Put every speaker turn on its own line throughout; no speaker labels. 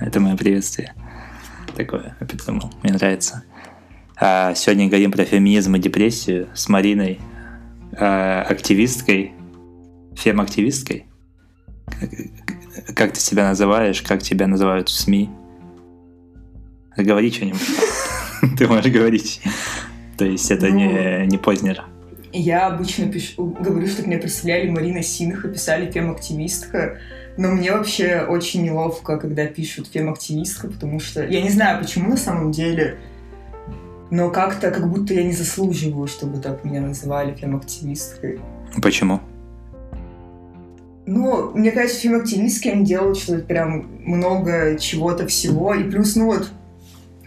Это мое приветствие. Такое я придумал. Мне нравится. А сегодня говорим про феминизм и депрессию с Мариной, а, активисткой, фем-активисткой. Как, как ты себя называешь, как тебя называют в СМИ? Говори что-нибудь. Ты можешь говорить. То есть это не, не Познер.
Я обычно пишу, говорю, что меня представляли Марина Синха, писали фем-активистка. Но мне вообще очень неловко, когда пишут фем-активистка, потому что я не знаю, почему на самом деле, но как-то как будто я не заслуживаю, чтобы так меня называли фем-активисткой.
Почему?
Ну, мне кажется, фем-активистки, они делают что-то прям много чего-то всего. И плюс, ну вот,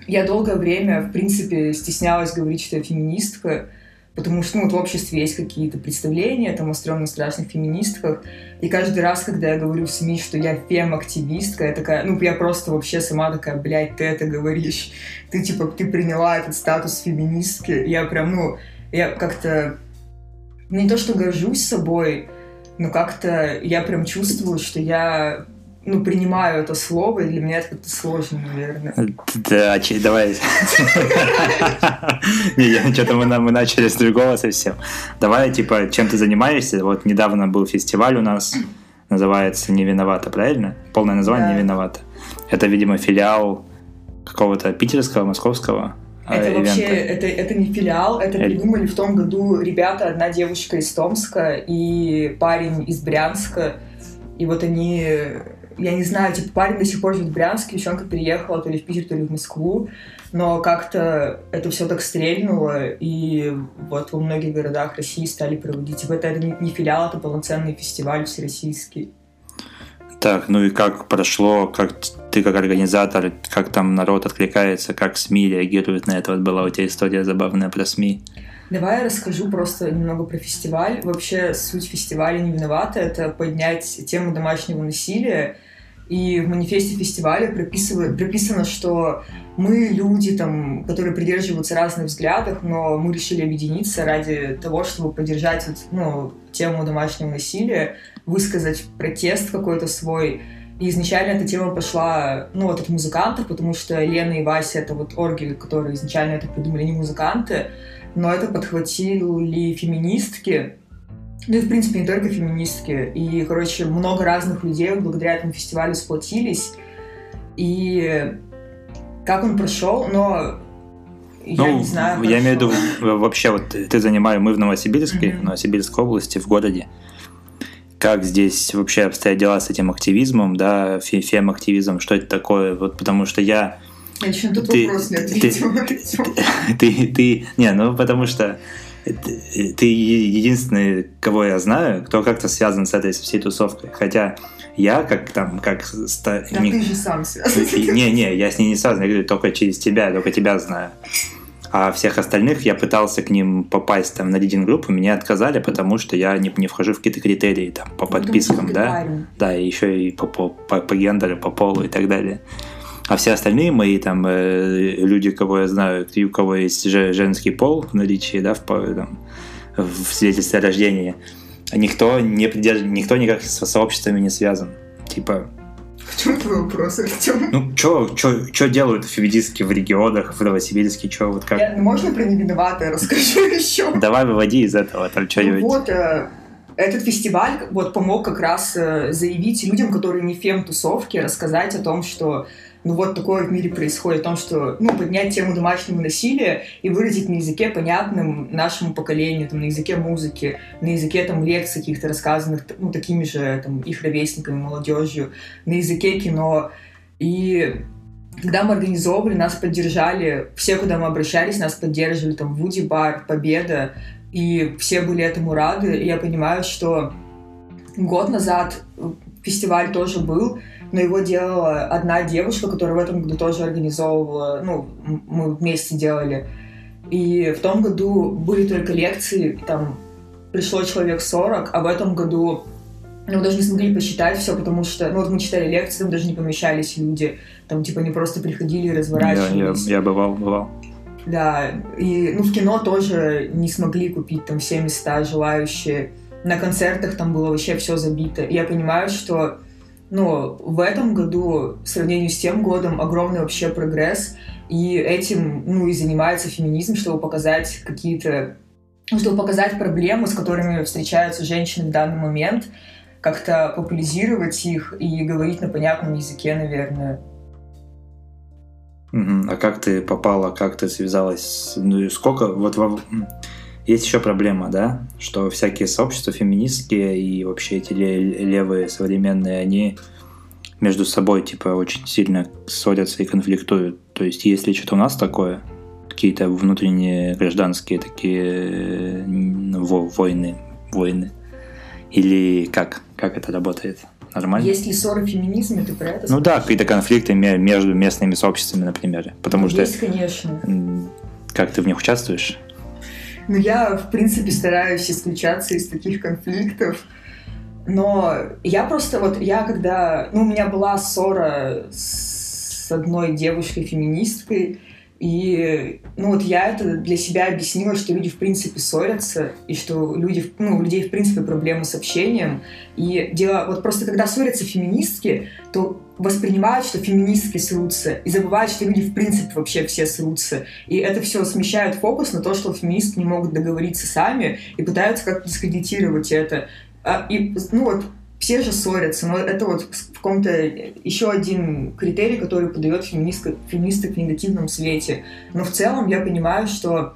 я долгое время, в принципе, стеснялась говорить, что я феминистка, потому что ну, вот в обществе есть какие-то представления там, о стрёмно страшных феминистках, и каждый раз, когда я говорю в СМИ, что я фем-активистка, я такая, ну, я просто вообще сама такая, блядь, ты это говоришь, ты, типа, ты приняла этот статус феминистки, я прям, ну, я как-то не то, что горжусь собой, но как-то я прям чувствую, что я ну, принимаю это слово, и для меня это как-то сложно, наверное.
Да, давай. Не, что-то мы, начали с другого совсем. Давай, типа, чем ты занимаешься? Вот недавно был фестиваль у нас, называется «Не виновата», правильно? Полное название. «Не виновата». Это, видимо, филиал какого-то питерского, московского
а, это ивента. вообще, это, это не филиал, это, это придумали в том году ребята, одна девушка из Томска и парень из Брянска. И вот они я не знаю, типа парень до сих пор живет в Брянске, девчонка переехала то ли в Питер, то ли в Москву, но как-то это все так стрельнуло, и вот во многих городах России стали проводить. Типа это не филиал, это полноценный фестиваль всероссийский.
Так, ну и как прошло, как ты как организатор, как там народ откликается, как СМИ реагируют на это? Вот была у тебя история забавная про СМИ.
Давай я расскажу просто немного про фестиваль. Вообще суть фестиваля не виновата. Это поднять тему домашнего насилия. И в манифесте фестиваля прописано, что мы люди, там, которые придерживаются разных взглядов, но мы решили объединиться ради того, чтобы поддержать вот, ну, тему домашнего насилия, высказать протест какой-то свой. И изначально эта тема пошла, ну, вот от музыкантов, потому что Лена и Вася — это вот орги, которые изначально это придумали, не музыканты но это подхватили феминистки, ну и, в принципе, не только феминистки. И, короче, много разных людей благодаря этому фестивалю сплотились. И как он прошел, но я ну, не знаю.
Я имею в виду, вообще, вот ты занимаешь, мы в Новосибирске, mm-hmm. в Новосибирской области, в городе. Как здесь вообще обстоят дела с этим активизмом, да, фем-активизмом, что это такое? Вот потому что я
я еще на тот ты, вопрос не ответила. Ты,
ты, ты, не, ну потому что ты единственный, кого я знаю, кто как-то связан с этой всей тусовкой. Хотя я как там, как...
Ста... Да не... ты же сам связан.
Не, не, я с ней не связан, я говорю только через тебя, только тебя знаю. А всех остальных я пытался к ним попасть там на лидинг группу, меня отказали, потому что я не, не вхожу в какие-то критерии там по подпискам, да, да, и еще и по, по, по, по гендеру, по полу и так далее. А все остальные мои там э, люди, кого я знаю, у кого есть женский пол в наличии, да, в, там, в свидетельстве о рождении, никто не придерж... никто никак со сообществами не связан. Типа,
в чем твой вопрос, Артем?
Ну, что делают феминистки в регионах, в Новосибирске, что вот как? Я,
можно про невиноватое расскажу еще?
Давай выводи из этого там что-нибудь.
Ну, вот, э, этот фестиваль вот помог как раз э, заявить людям, которые не фем-тусовки, рассказать о том, что ну вот такое в мире происходит, о том, что, ну, поднять тему домашнего насилия и выразить на языке, понятным нашему поколению, там, на языке музыки, на языке, там, лекций каких-то рассказанных, ну, такими же, там, их ровесниками, молодежью, на языке кино. И когда мы организовывали, нас поддержали, все, куда мы обращались, нас поддерживали, там, Вуди Бар, Победа, и все были этому рады, и я понимаю, что год назад фестиваль тоже был, но его делала одна девушка, которая в этом году тоже организовывала, ну, мы вместе делали. И в том году были только лекции, там пришло человек 40, а в этом году ну, мы даже не смогли посчитать все, потому что, ну, вот мы читали лекции, там даже не помещались люди, там, типа, они просто приходили и разворачивались.
Я, я, я бывал, бывал.
Да, и, ну, в кино тоже не смогли купить там все места желающие. На концертах там было вообще все забито. И я понимаю, что Но в этом году, в сравнении с тем годом, огромный вообще прогресс. И этим, ну, и занимается феминизм, чтобы показать какие-то ну, чтобы показать проблемы, с которыми встречаются женщины в данный момент, как-то популяризировать их и говорить на понятном языке, наверное.
А как ты попала, как ты связалась? Ну и сколько? Вот во... есть еще проблема, да, что всякие сообщества феминистские и вообще эти левые современные, они между собой типа очень сильно ссорятся и конфликтуют. То есть если что-то у нас такое, какие-то внутренние гражданские такие войны, войны, или как, как это работает? Нормально?
Есть ли ссоры в феминизме, ты про это
Ну да, какие-то конфликты между местными сообществами, например. Потому
ну,
что...
Есть, конечно.
Как ты в них участвуешь?
Ну, я, в принципе, стараюсь исключаться из таких конфликтов. Но я просто вот, я когда... Ну, у меня была ссора с одной девушкой-феминисткой, и, ну, вот я это для себя объяснила, что люди, в принципе, ссорятся, и что люди, ну, у людей, в принципе, проблемы с общением. И дело, вот просто когда ссорятся феминистки, то воспринимают, что феминистки срутся, и забывают, что люди, в принципе, вообще все срутся. И это все смещает фокус на то, что феминистки не могут договориться сами, и пытаются как-то дискредитировать это. А, и, ну, вот, все же ссорятся, но это вот в каком-то еще один критерий, который подает феминистка, феминисты в негативном свете. Но в целом я понимаю, что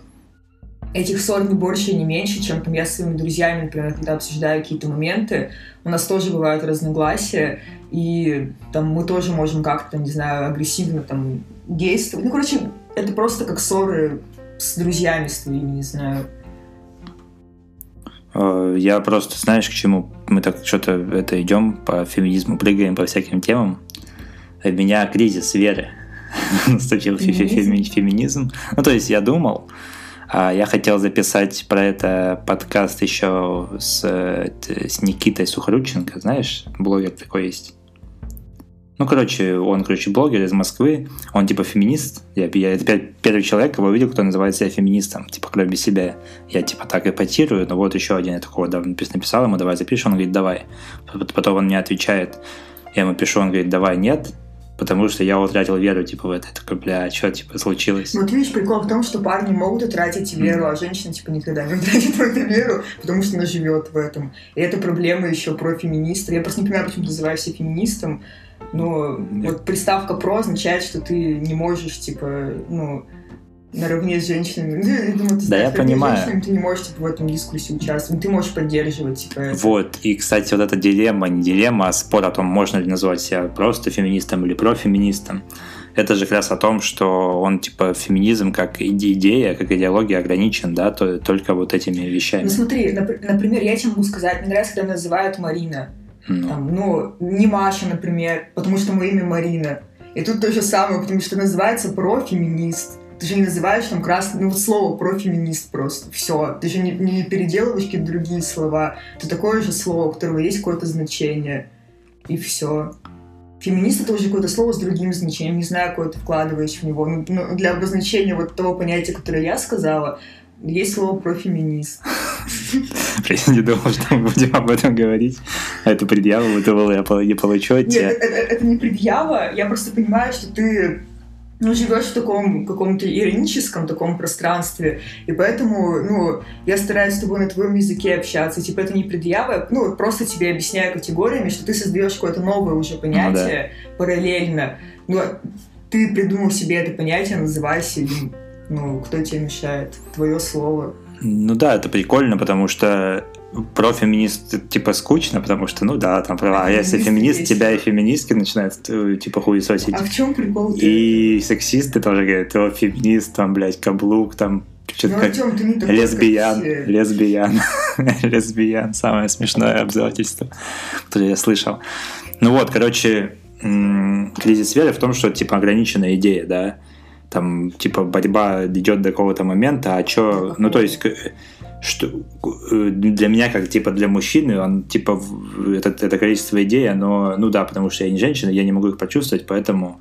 этих ссор не больше и не меньше, чем там я с своими друзьями, например, когда обсуждаю какие-то моменты, у нас тоже бывают разногласия, и там мы тоже можем как-то, не знаю, агрессивно там действовать. Ну, короче, это просто как ссоры с друзьями своими, не знаю.
Э, я просто, знаешь, к чему мы так что-то это идем по феминизму, прыгаем по всяким темам. У меня кризис веры наступил феминизм. феминизм. Ну, то есть я думал, а я хотел записать про это подкаст еще с, с Никитой Сухорученко, знаешь, блогер такой есть. Ну, короче, он, короче, блогер из Москвы, он типа феминист. Я, я это первый человек, кого увидел, кто называет себя феминистом, типа, кроме себя. Я типа так эпатирую, но вот еще один я такого да, написал ему, давай запишем, он говорит, давай. Потом он мне отвечает, я ему пишу, он говорит, давай, нет, потому что я утратил веру, типа, в это. Я такой, бля, что, типа, случилось?
Ну, вот видишь, прикол в том, что парни могут утратить веру, а женщина, типа, никогда не утратит в эту веру, потому что она живет в этом. И это проблема еще про феминистов. Я просто не понимаю, почему ты называешь себя феминистом, но вот приставка «про» означает, что ты не можешь, типа, ну, наравне с женщинами. Ну, я думаю, ты
да, я понимаю.
Женщинами, ты не можешь типа, в этом дискуссии участвовать, ты можешь поддерживать. Типа, это.
Вот, и, кстати, вот эта дилемма, не дилемма, а спор о том, можно ли назвать себя просто феминистом или профеминистом, это же как раз о том, что он, типа, феминизм как идея, как идеология ограничен, да, то, только вот этими вещами. Ну
смотри, например, я тебе могу сказать, мне нравится, когда называют Марина. Ну. Там, ну, не Маша, например, потому что мое имя Марина. И тут то же самое, потому что называется профеминист. Ты же не называешь там красный, ну вот слово профеминист просто, все. Ты же не, не переделываешь какие-то другие слова. Это такое же слово, у которого есть какое-то значение. И все. Феминист это уже какое-то слово с другим значением, не знаю, какое ты вкладываешь в него. Ну, ну, для обозначения вот того понятия, которое я сказала, есть слово профеминист.
Я не думал, что мы будем об этом говорить. Это предъява, думал, я не получу от
тебя. Нет, это, это не предъява. Я просто понимаю, что ты ну, живешь в таком каком-то ироническом таком пространстве, и поэтому, ну, я стараюсь с тобой на твоем языке общаться, типа, это не предъява, ну, просто тебе объясняю категориями, что ты создаешь какое-то новое уже понятие ну, да. параллельно, ну, ты придумал себе это понятие, называйся им, ну, кто тебе мешает, твое слово.
Ну да, это прикольно, потому что профеминист типа скучно, потому что, ну да, там права. А если феминист, тебя и феминистки начинают э, типа хуесосить.
А в чем прикол?
И сексисты тоже говорят, о, феминист, там, блядь, каблук, там,
что-то ну, как Артем, ты не такой,
лесбиян, как лесбиян, лесбиян, самое смешное обзывательство, которое я слышал. Ну вот, короче, кризис веры в том, что типа ограниченная идея, да, там типа борьба идет до какого-то момента, а что, ну то есть что э, для меня, как типа для мужчины, он типа это, это количество идей, оно, ну да, потому что я не женщина, я не могу их почувствовать, поэтому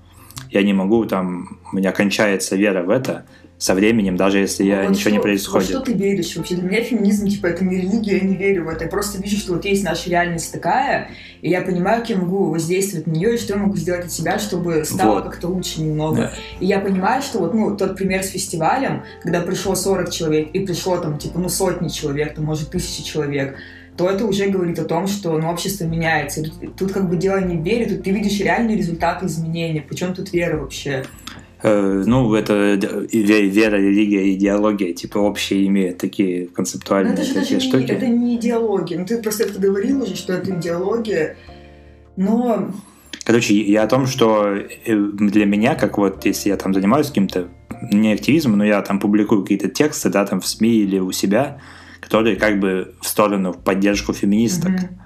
я не могу там, у меня кончается вера в это, со временем, даже если я
вот
ничего
что,
не происходит.
Во что ты веришь вообще? Для меня феминизм, типа, это не религия, я не верю в это. Я просто вижу, что вот есть наша реальность такая, и я понимаю, как я могу воздействовать на нее, и что я могу сделать от себя, чтобы стало
Вот.
как-то лучше немного.
Да.
И я понимаю, что вот, ну, тот пример с фестивалем, когда пришло 40 человек, и пришло там, типа, ну, сотни человек, там, может, тысячи человек, то это уже говорит о том, что ну, общество меняется. Тут как бы дело не в вере, тут ты видишь реальные результаты изменения. Причем тут вера вообще?
Э, ну, это вера, религия, идеология, типа, общие имеют такие концептуальные
это
такие
не,
штуки.
это не идеология. Ну, ты просто это говорил уже, что это идеология. Но
Короче, я о том, что э, для меня, как вот, если я там занимаюсь каким-то, не активизмом, но я там публикую какие-то тексты, да, там в СМИ или у себя, которые как бы в сторону, в поддержку феминисток.
Мгм.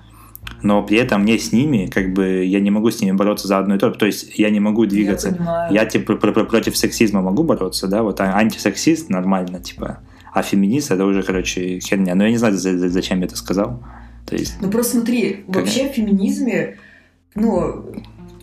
Но при этом мне с ними, как бы, я не могу с ними бороться за одно и то. То есть я не могу двигаться.
Я понимаю.
Я, типа, пр- пр- против сексизма могу бороться, да, вот а антисексист нормально, типа, а феминист это уже, короче, херня. Но я не знаю, за- за- зачем я это сказал. То есть,
Ну просто смотри,
Как-
вообще в феминизме, ну,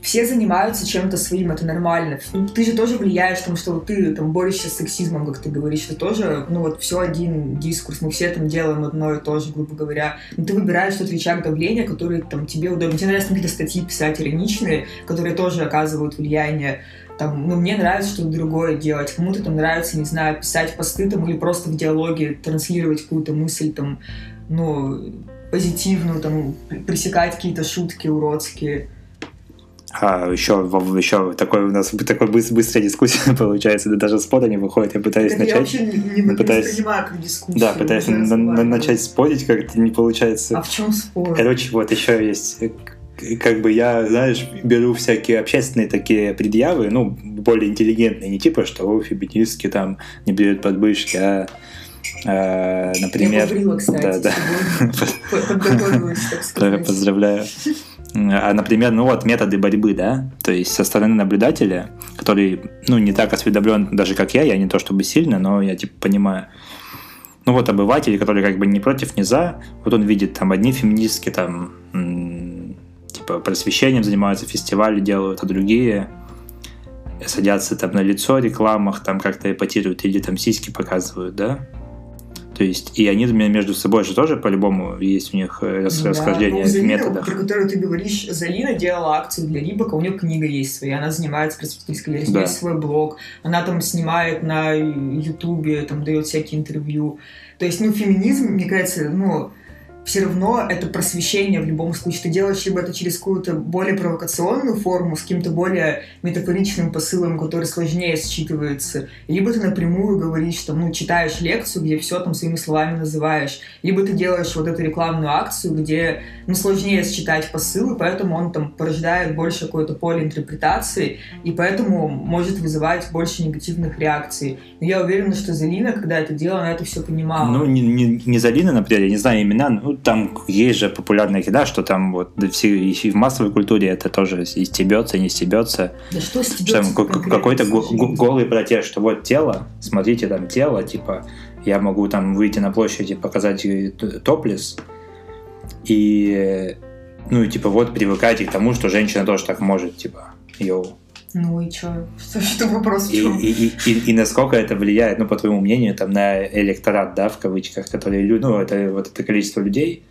все занимаются чем-то своим, это нормально. Ну, Ты же тоже влияешь, там, что вот ты там борешься с сексизмом, как ты говоришь, ты тоже, ну вот все один дискурс, мы все там делаем одно и то же, грубо говоря. Но ты выбираешь тот рычаг давления, который там тебе удобен. Тебе нравится какие-то статьи писать ироничные, которые тоже оказывают влияние. Там, ну, мне нравится что-то другое делать, кому-то там нравится, не знаю, писать посты там или просто в диалоге транслировать какую-то мысль там, ну, позитивную, там, пресекать какие-то шутки уродские.
А еще, еще такой у нас такой быс- быстрая дискуссия получается, да даже спора не выходит. Я пытаюсь
я
начать.
вообще не, не
пытаюсь-
воспринимаю как дискуссию.
Да, пытаюсь на- на- начать спорить, как-то не получается.
А в чем спор?
Короче, вот еще есть, э, как бы я, знаешь, беру всякие общественные такие предъявы, ну, более интеллигентные, не типа, что о, феминистки там не берут подбышки, а,
Я
например...
побрила, кстати,
да, да.
Подготовилась, так сказать.
Поздравляю. А, например, ну вот методы борьбы, да, то есть со стороны наблюдателя, который, ну, не так осведомлен даже как я, я не то чтобы сильно, но я типа понимаю. Ну вот обыватель, который как бы не против, не за, вот он видит там одни феминистки там типа просвещением занимаются, фестивали делают, а другие садятся там на лицо рекламах, там как-то эпатируют или там сиськи показывают, да. То есть, и они между собой же тоже по-любому есть у них э, рас-
Ну да.
расхождение
Ну, Залина,
методах.
Про которую ты говоришь, Залина делала акцию для Рибака, у нее книга есть своя, она занимается просветительской неё
Да.
есть свой блог, она там снимает на Ютубе, там дает всякие интервью. То есть, ну, феминизм, мне кажется, ну, все равно это просвещение в любом случае. Ты делаешь либо это через какую-то более провокационную форму, с каким-то более метафоричным посылом, который сложнее считывается, либо ты напрямую говоришь, там, ну, читаешь лекцию, где все там своими словами называешь, либо ты делаешь вот эту рекламную акцию, где, ну, сложнее считать посылы, поэтому он там порождает больше какое-то поле интерпретации, и поэтому может вызывать больше негативных реакций. Но я уверена, что Залина, когда это делала, она это все понимала.
Ну, не, не, не Залина, например, я не знаю имена, ну, там есть же популярная еда, что там вот все, и в массовой культуре это тоже и стебется, и не стебется.
да что с
Что
тебя
там ка- какой-то го- го- голый протест, что вот тело, смотрите, там тело, типа, я могу там выйти на площадь и показать топлес, и, ну, и типа, вот привыкайте к тому, что женщина тоже так может, типа, йоу.
Ну и что? Что, что вопрос в
И,
чем?
и, и, и- и насколько это влияет, ну, по твоему мнению, там, на электорат, да, в кавычках, которые, ну, это вот это количество людей,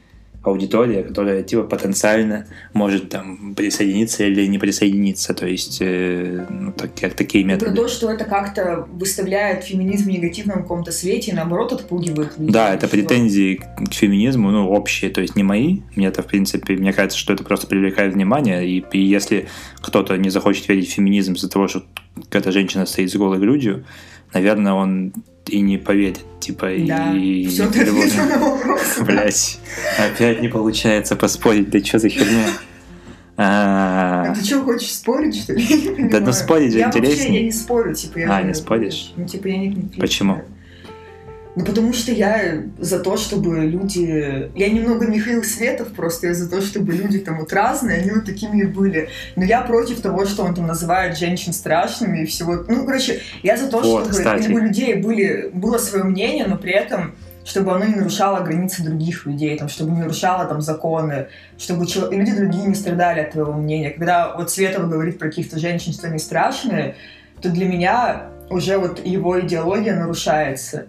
аудитория, которая, типа, потенциально может там присоединиться или не присоединиться, то есть, э, ну, так, как такие методы.
то, что это как-то выставляет феминизм в негативном каком-то свете и наоборот отпугивает людей.
Да, это
Что-
претензии к феминизму, ну, общие, то есть не мои. Мне это, в принципе, мне кажется, что это просто привлекает внимание. И, и если кто-то не захочет верить в феминизм из-за того, что какая-то женщина стоит с голой грудью, наверное, он и не поверит. Типа,
Да,
и...
все ты вопрос.
Блять, опять не получается поспорить. Да что за херня? А,
А ты что, хочешь спорить, что ли?
Да ну спорить же
я Вообще,
интереснее.
я не спорю, типа.
А, не споришь?
Ну, типа я не.
Почему?
Ну, потому что я за то, чтобы люди... Я немного Михаил Светов, просто я за то, чтобы люди там вот разные, они вот такими и были. Но я против того, что он там называет женщин страшными и всего. Ну, короче, я за то,
Вот,
чтобы
кстати.
у людей были, было свое мнение, но при этом чтобы оно не нарушало границы других людей, там, чтобы не нарушало там законы, чтобы чел- люди другие не страдали от твоего мнения. Когда вот Светова говорит про каких-то женщин, что они страшные, то для меня уже вот его идеология нарушается.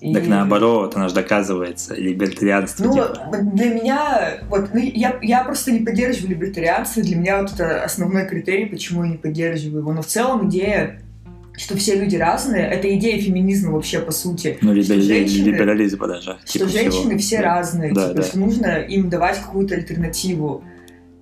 И... Так наоборот, она же доказывается, либертарианство.
Ну, типа. для меня, вот, ну, я, я просто не поддерживаю либертарианство, для меня вот это основной критерий, почему я не поддерживаю его. Но в целом идея что все люди разные, это идея феминизма вообще по сути.
Ну, либо женщины, либерализма даже.
Что типа женщины всего. все да. разные, да, типа, да. что нужно им давать какую-то альтернативу.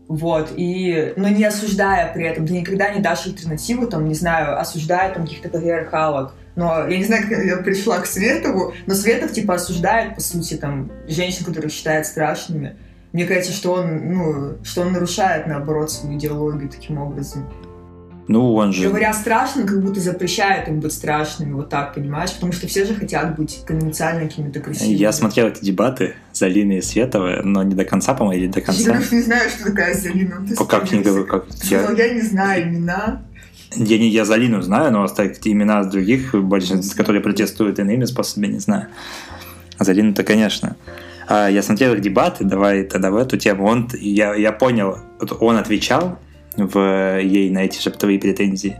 Вот, и, но не осуждая при этом, ты никогда не дашь альтернативу, там, не знаю, осуждая там каких-то патриархалок. Но я не знаю, как я пришла к Светову, но Светов, типа, осуждает, по сути, там, женщин, которых считает страшными. Мне кажется, что он, ну, что он нарушает, наоборот, свою идеологию таким образом.
Ну, он же...
Говоря страшно, как будто запрещает им быть страшными, вот так, понимаешь? Потому что все же хотят быть конвенциально какими-то красивыми.
Я смотрел эти дебаты Залины и Световой, но не до конца, по-моему, или до конца.
Я не знаю, что такая Залина.
Ты как не говорю, как...
Я... я не знаю имена.
Я, не, я Залину знаю, но остальные имена других, большинство, которые протестуют иными способами, не знаю. А Залину-то, конечно. А, я смотрел их дебаты, давай тогда в эту тему. Он, я, я понял, он отвечал в ей на эти шептовые претензии,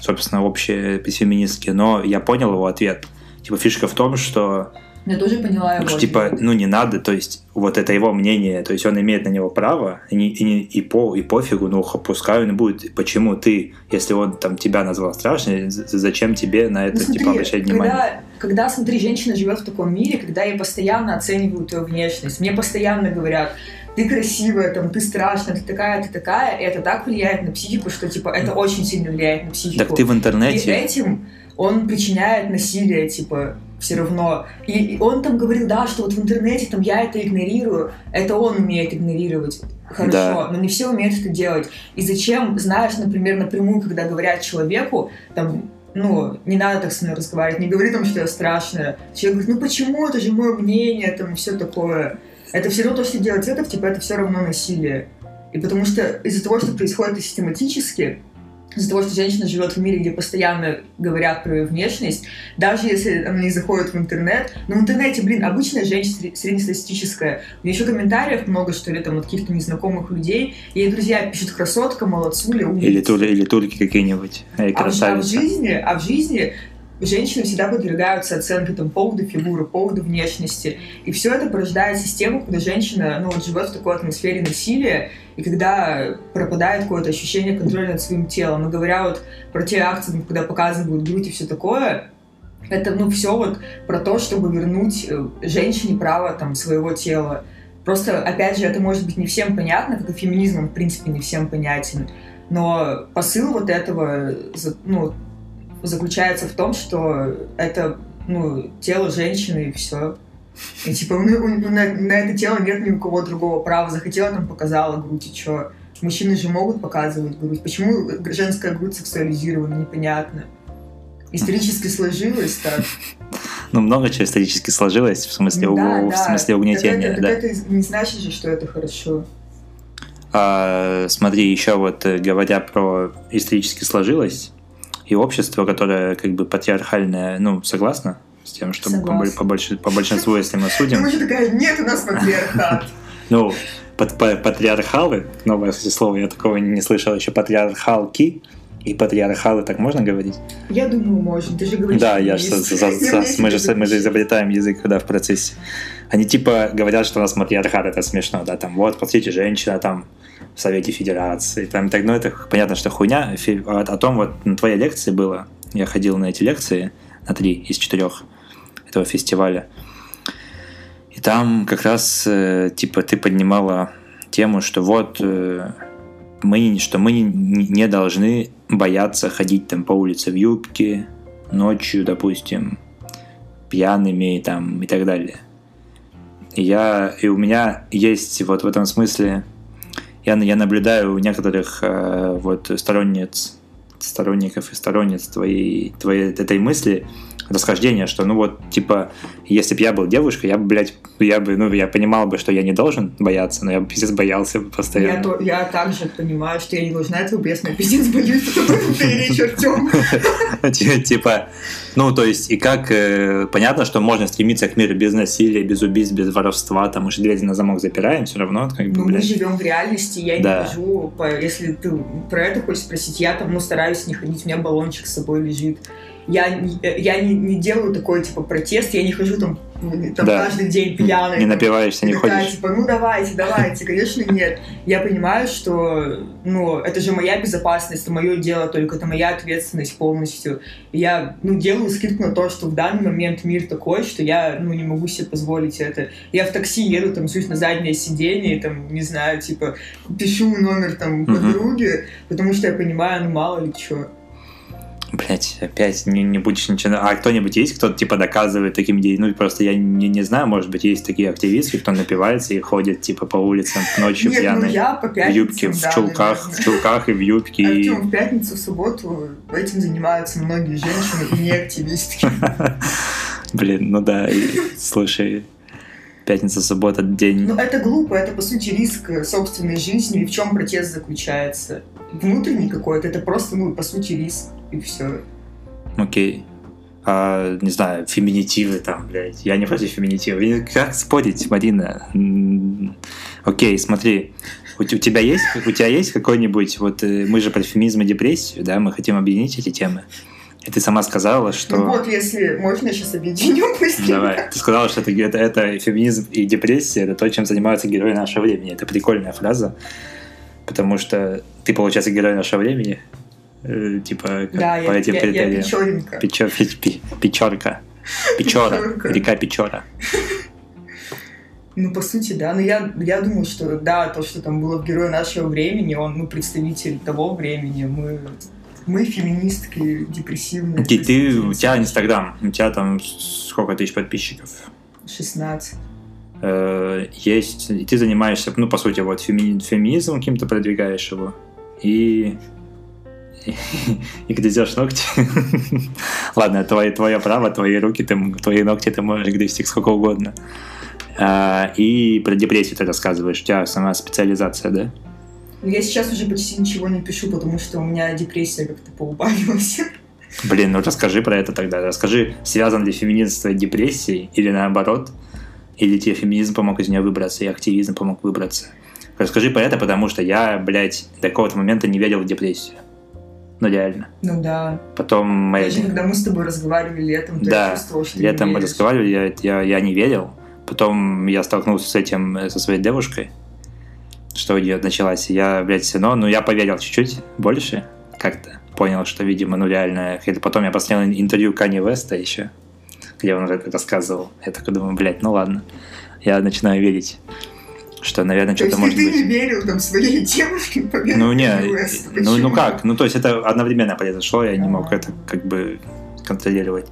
собственно, общие феминистские, но я понял его ответ. Типа фишка в том, что
я тоже поняла его.
Что, типа, ну не надо, то есть вот это его мнение, то есть он имеет на него право, и, и, и, по, и пофигу, ну пускай он будет. Почему ты, если он там тебя назвал страшной, зачем тебе на это ну, смотри, типа обращать внимание?
Когда, когда, смотри, женщина живет в таком мире, когда ей постоянно оценивают ее внешность, мне постоянно говорят, ты красивая, там, ты страшная, ты такая, ты такая, и это так влияет на психику, что, типа, это очень сильно влияет на психику.
Так ты в интернете...
И этим он причиняет насилие, типа, все равно. И, и он там говорил, да, что вот в интернете там я это игнорирую, это он умеет игнорировать. Хорошо, да. но не все умеют это делать. И зачем, знаешь, например, напрямую, когда говорят человеку, там, ну, не надо так со мной разговаривать, не говори там, что я страшная. Человек говорит, ну почему, это же мое мнение, там, все такое. Это все равно то, что делает Цветов, типа, это все равно насилие. И потому что из-за того, что происходит это систематически, из-за того, что женщина живет в мире, где постоянно говорят про ее внешность, даже если она не заходит в интернет, но в интернете, блин, обычная женщина среднестатистическая, у нее еще комментариев много, что ли, там, от каких-то незнакомых людей, ей друзья пишут «красотка», «молодцуля»,
умница. Или, тули, или турки какие-нибудь,
Эй, а, в, а в жизни, а в жизни женщины всегда подвергаются оценке там, поводу фигуры, поводу внешности. И все это порождает систему, когда женщина ну, вот, живет в такой атмосфере насилия, и когда пропадает какое-то ощущение контроля над своим телом. И говоря вот про те акции, когда показывают грудь и все такое, это ну все вот про то, чтобы вернуть э, женщине право там своего тела. Просто, опять же, это может быть не всем понятно, как и феминизм, в принципе, не всем понятен. Но посыл вот этого, ну, заключается в том, что это ну, тело женщины и все. И типа ну, на, на это тело нет ни у кого другого права. Захотела, там показала грудь, и что? Мужчины же могут показывать грудь. Почему женская грудь сексуализирована, непонятно. Исторически сложилось так.
Ну, много чего исторически сложилось, в смысле, да, у, да. в смысле угнетения.
Так это, да. так это не значит же, что это хорошо.
А, смотри, еще вот э, говоря про исторически сложилось, и общество, которое как бы патриархальное, ну, согласна с тем, что по, по, больш, по большинству, если мы судим...
Ты такая, нет у нас патриархат.
Ну, патриархалы, новое, кстати, слово, я такого не слышал еще, патриархалки, и патриархалы, так можно говорить?
Я думаю, можно. Ты же говоришь,
Да, я же, мы, же, мы же изобретаем язык, когда в процессе. Они типа говорят, что у нас матриархат, это смешно, да, там, вот, посмотрите, женщина там в Совете Федерации, там, так, ну, это понятно, что хуйня. О том вот на твоей лекции было, я ходил на эти лекции, на три из четырех этого фестиваля, и там как раз, э, типа, ты поднимала тему, что вот э, мы, что мы не должны бояться ходить там по улице в юбке, ночью, допустим, пьяными там и так далее. И я, и у меня есть вот в этом смысле, я, я наблюдаю у некоторых э, вот сторонниц, сторонников и сторонниц твоей, твоей этой мысли расхождение, что, ну вот, типа, если бы я был девушкой, я бы, блядь, я бы, ну, я понимал бы, что я не должен бояться, но я бы пиздец боялся бы постоянно.
Я, то, я также понимаю, что я не должна этого бояться, но пиздец боюсь, потому что ты речь Артем.
Типа, ну, то есть, и как, э, понятно, что можно стремиться к миру без насилия, без убийств, без воровства, там, мы же двери на замок запираем, все равно, как бы,
Ну, мы живем в реальности, я не по- если ты про это хочешь спросить, я там, ну, стараюсь не ходить, у меня баллончик с собой лежит. Я, э, я не, не делаю такой, типа, протест, я не хожу там, там
Да.
каждый день пьяный.
Не напиваешься, не
такая,
ходишь.
типа, ну давайте, давайте, конечно, нет. Я понимаю, что, ну, это же моя безопасность, это мое дело только, это моя ответственность полностью. Я, ну, делаю скидку на то, что в данный момент мир такой, что я, ну, не могу себе позволить это. Я в такси еду, там, суть на заднее сиденье, там, не знаю, типа, пишу номер, там, подруги, потому что я понимаю, ну, мало ли что.
Блять, опять не, не будешь ничего. А кто-нибудь есть, кто типа доказывает таким детям? Ну, просто я не, не знаю, может быть, есть такие активисты, кто напивается и ходит типа по улицам ночью
Нет, ну,
пьяный.
я по
в
пятницам,
юбке, в чулках, в чулках и в юбке. и-
Артем, в пятницу, в субботу этим занимаются многие женщины и не активистки.
Блин, ну да, и, слушай, пятница, суббота, день.
Ну, это глупо, это, по сути, риск собственной жизни. И в чем протест заключается? Внутренний какой-то, это просто, ну, по сути, риск. И все.
Окей. А, не знаю, феминитивы там, блядь. Я не против феминитивов. И Как спорить, Марина? Окей, смотри. У, у тебя есть, у тебя есть какой-нибудь, вот э, мы же про феминизм и депрессию, да, мы хотим объединить эти темы. И ты сама сказала, что...
Ну вот, если можно, сейчас объединим быстренько.
Давай. Ты сказала, что это, это, это феминизм и депрессия, это то, чем занимаются герои нашего времени. Это прикольная фраза, потому что ты, получается, герой нашего времени, э, типа, как
Да,
по
я,
этим
я, я
критериям.
печоренька.
Печо- пи- Печорка. Печора.
Печорка.
Река Печора.
Ну, по сути, да. Но я, я думаю, что да, то, что там было в герое нашего времени, он, ну, представитель того времени. Мы, мы феминистки, депрессивные.
Ты, ты- у тебя Инстаграм, у тебя там сколько тысяч подписчиков?
16.
Э, Есть, и ты занимаешься, ну, по сути, вот феми- феминизмом каким-то продвигаешь его, и и грызешь ногти. Ладно, твое, твое право, твои руки, ты, твои ногти ты можешь грызть их сколько угодно. А, И про депрессию ты рассказываешь, у тебя сама специализация, да?
Но я сейчас уже почти ничего не пишу, потому что у меня депрессия как-то поубавилась.
Блин, ну расскажи про это тогда. Расскажи, связан ли феминизм с твоей депрессией или наоборот? Или тебе феминизм помог из нее выбраться, и активизм помог выбраться? Расскажи про это, потому что я, блядь, до какого-то момента не верил в депрессию. Ну, реально.
Ну да.
Потом моя...
Даже когда мы с тобой разговаривали летом, то
Да,
я чувствовала, что ты
Летом мы разговаривали, я, я, я не верил. Потом я столкнулся с этим, э, со своей девушкой, что у нее началась. Я, блядь, все равно, ну, я поверил чуть-чуть больше как-то. Понял, что, видимо, ну, реально... Потом я посмотрел интервью Кани Веста еще, где он рассказывал. Я такой думаю, блядь, ну ладно. Я начинаю верить, что, наверное,
То есть
что-то
ты,
может
ты
быть.
не верил там своей девушке,
Ну, не, ну, ну как? Ну, то есть это одновременно произошло, я не мог это как бы контролировать.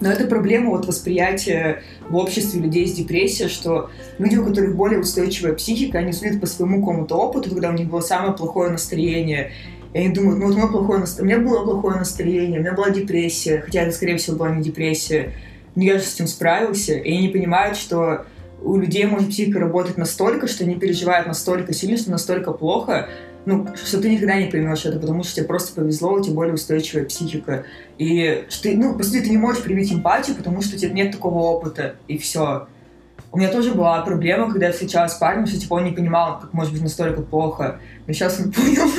Но это проблема вот восприятия в обществе людей с депрессией, что люди, у которых более устойчивая психика, они судят по своему какому-то опыту, когда у них было самое плохое настроение. И они думают, ну вот у меня, плохое наст- у меня было плохое настроение, у меня была депрессия, хотя это, скорее всего, была не депрессия. Но я же с этим справился. И они не понимают, что у людей может психика работать настолько, что они переживают настолько сильно, что настолько плохо, ну, что ты никогда не поймешь это, потому что тебе просто повезло, у тебя более устойчивая психика. И что ты, ну, по сути, ты не можешь привить эмпатию, потому что у тебя нет такого опыта, и все. У меня тоже была проблема, когда я встречалась с парнем, что типа он не понимал, как может быть настолько плохо. Но сейчас он понял.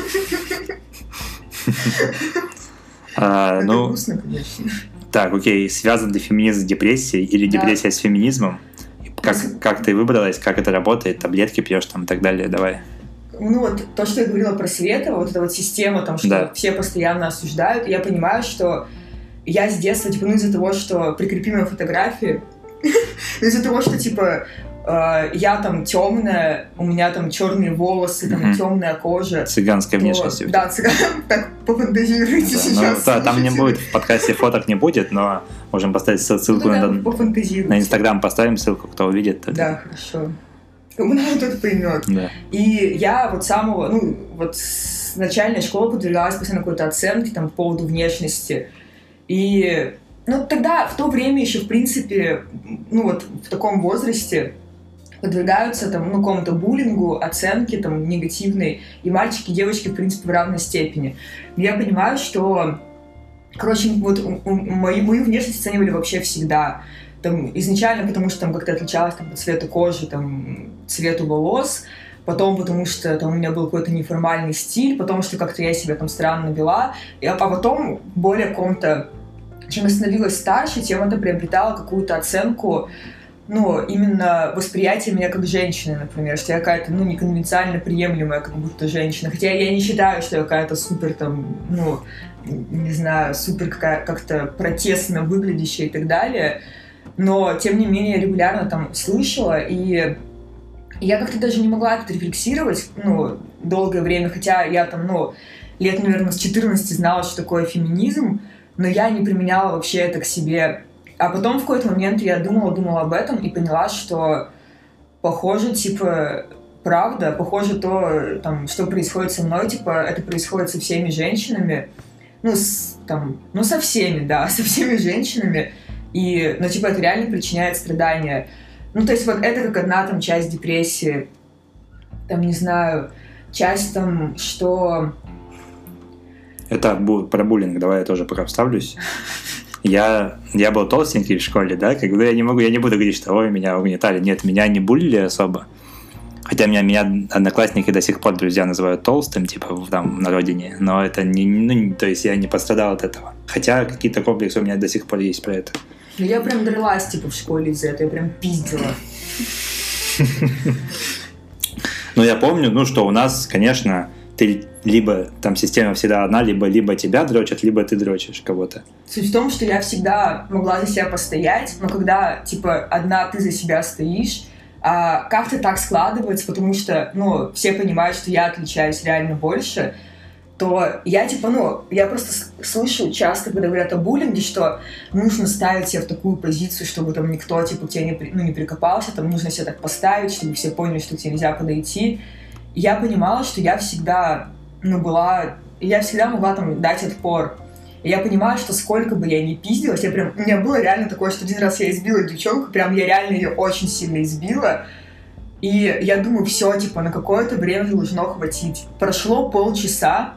А,
Это
ну,
грустно, конечно.
Так, окей, связан ли феминизм с депрессией или депрессия с феминизмом? Как, как ты выбралась, как это работает, таблетки пьешь там и так далее, давай.
Ну вот то, что я говорила про Светова, вот эта вот система, там, что
Да.
все постоянно осуждают, я понимаю, что я с детства, типа, ну из-за того, что прикрепимые фотографии, из-за того, что, типа, э, я там темная, у меня там черные волосы, там
Мгм.
темная кожа.
Цыганской
то-
тебя.
Да, цыган, так пофантазируйте
Да,
сейчас.
ну, да, там не будет, в подкасте фоток не будет, но можем поставить ссыл-
Ну,
ссылку
тогда
на, на Инстаграм, поставим ссылку, кто увидит. то-
Да, хорошо. Надо, тот поймет.
Да.
И я вот самого, ну, вот с начальной школы подвергалась постоянно какой-то оценке там по поводу внешности. И ну, тогда, в то время еще, в принципе, ну, вот в таком возрасте подвергаются там, ну, какому-то буллингу, оценке там негативной, и мальчики, и девочки, в принципе, в равной степени. Я понимаю, что, короче, вот мою, мою внешность оценивали вообще всегда. Там, изначально, потому что там как-то отличалась там, по цвету кожи, там, цвету волос, потом потому что там у меня был какой-то неформальный стиль, потому что как-то я себя там странно вела, а потом более каком-то чем я становилась старше, тем это приобретало какую-то оценку ну, именно восприятие меня как женщины, например, что я какая-то, ну, неконвенциально приемлемая, как будто женщина. Хотя я не считаю, что я какая-то супер там, ну, не знаю, супер какая- как-то протестно выглядящая и так далее. Но, тем не менее, регулярно там слышала, и я как-то даже не могла это рефлексировать, ну, долгое время, хотя я там, ну, лет, наверное, с 14 знала, что такое феминизм, но я не применяла вообще это к себе а потом в какой-то момент я думала, думала об этом и поняла, что похоже, типа, правда, похоже то, там, что происходит со мной, типа, это происходит со всеми женщинами, ну, с, там, ну, со всеми, да, со всеми женщинами, и, ну, типа, это реально причиняет страдания. Ну, то есть вот это как одна там часть депрессии, там, не знаю, часть там, что...
Это про буллинг, давай я тоже пока вставлюсь я, я был толстенький в школе, да, как бы я не могу, я не буду говорить, что ой, меня угнетали. Нет, меня не булили особо. Хотя меня, меня одноклассники до сих пор друзья называют толстым, типа там на родине, но это не, ну, то есть я не пострадал от этого. Хотя какие-то комплексы у меня до сих пор есть про это.
Ну я прям дралась, типа, в школе из-за этого, я прям пиздила.
Ну, я помню, ну, что у нас, конечно, ты либо там система всегда одна, либо, либо тебя дрочат, либо ты дрочишь кого-то.
Суть в том, что я всегда могла за себя постоять, но когда, типа, одна ты за себя стоишь, а как-то так складывается, потому что, ну, все понимают, что я отличаюсь реально больше, то я, типа, ну, я просто слышу часто, когда говорят о буллинге, что нужно ставить себя в такую позицию, чтобы там никто, типа, к тебе не, ну, не прикопался, там нужно себя так поставить, чтобы все поняли, что к тебе нельзя подойти я понимала, что я всегда, ну, была... Я всегда могла там дать отпор. И я понимаю, что сколько бы я ни пиздилась, я прям... У меня было реально такое, что один раз я избила девчонку, прям я реально ее очень сильно избила. И я думаю, все, типа, на какое-то время должно хватить. Прошло полчаса,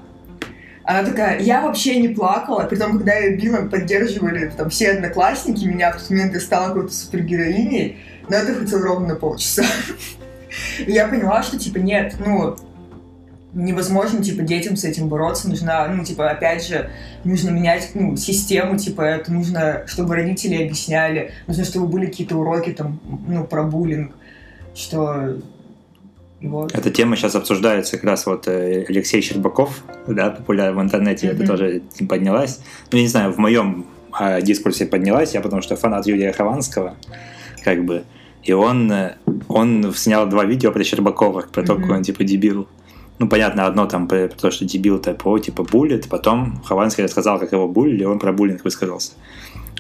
она такая, я вообще не плакала, при том, когда я била, поддерживали там все одноклассники меня, в тот момент я стала какой-то супергероиней, но это хватило ровно полчаса. И я поняла, что, типа, нет, ну, невозможно, типа, детям с этим бороться, нужно, ну, типа, опять же, нужно менять, ну, систему, типа, это нужно, чтобы родители объясняли, нужно, чтобы были какие-то уроки, там, ну, про буллинг, что вот.
Эта тема сейчас обсуждается как раз вот э, Алексей Щербаков, да, популярен в интернете, mm-hmm. это тоже поднялась. Ну, я не знаю, в моем э, дискурсе поднялась, я потому что фанат Юрия Хованского, как бы, и он, э, он снял два видео про Щербакова, про то, какой он типа дебил. Ну, понятно, одно там про, про то, что дебил-то про типа буллит, потом Хованский рассказал, как его буллили, он про буллинг высказался.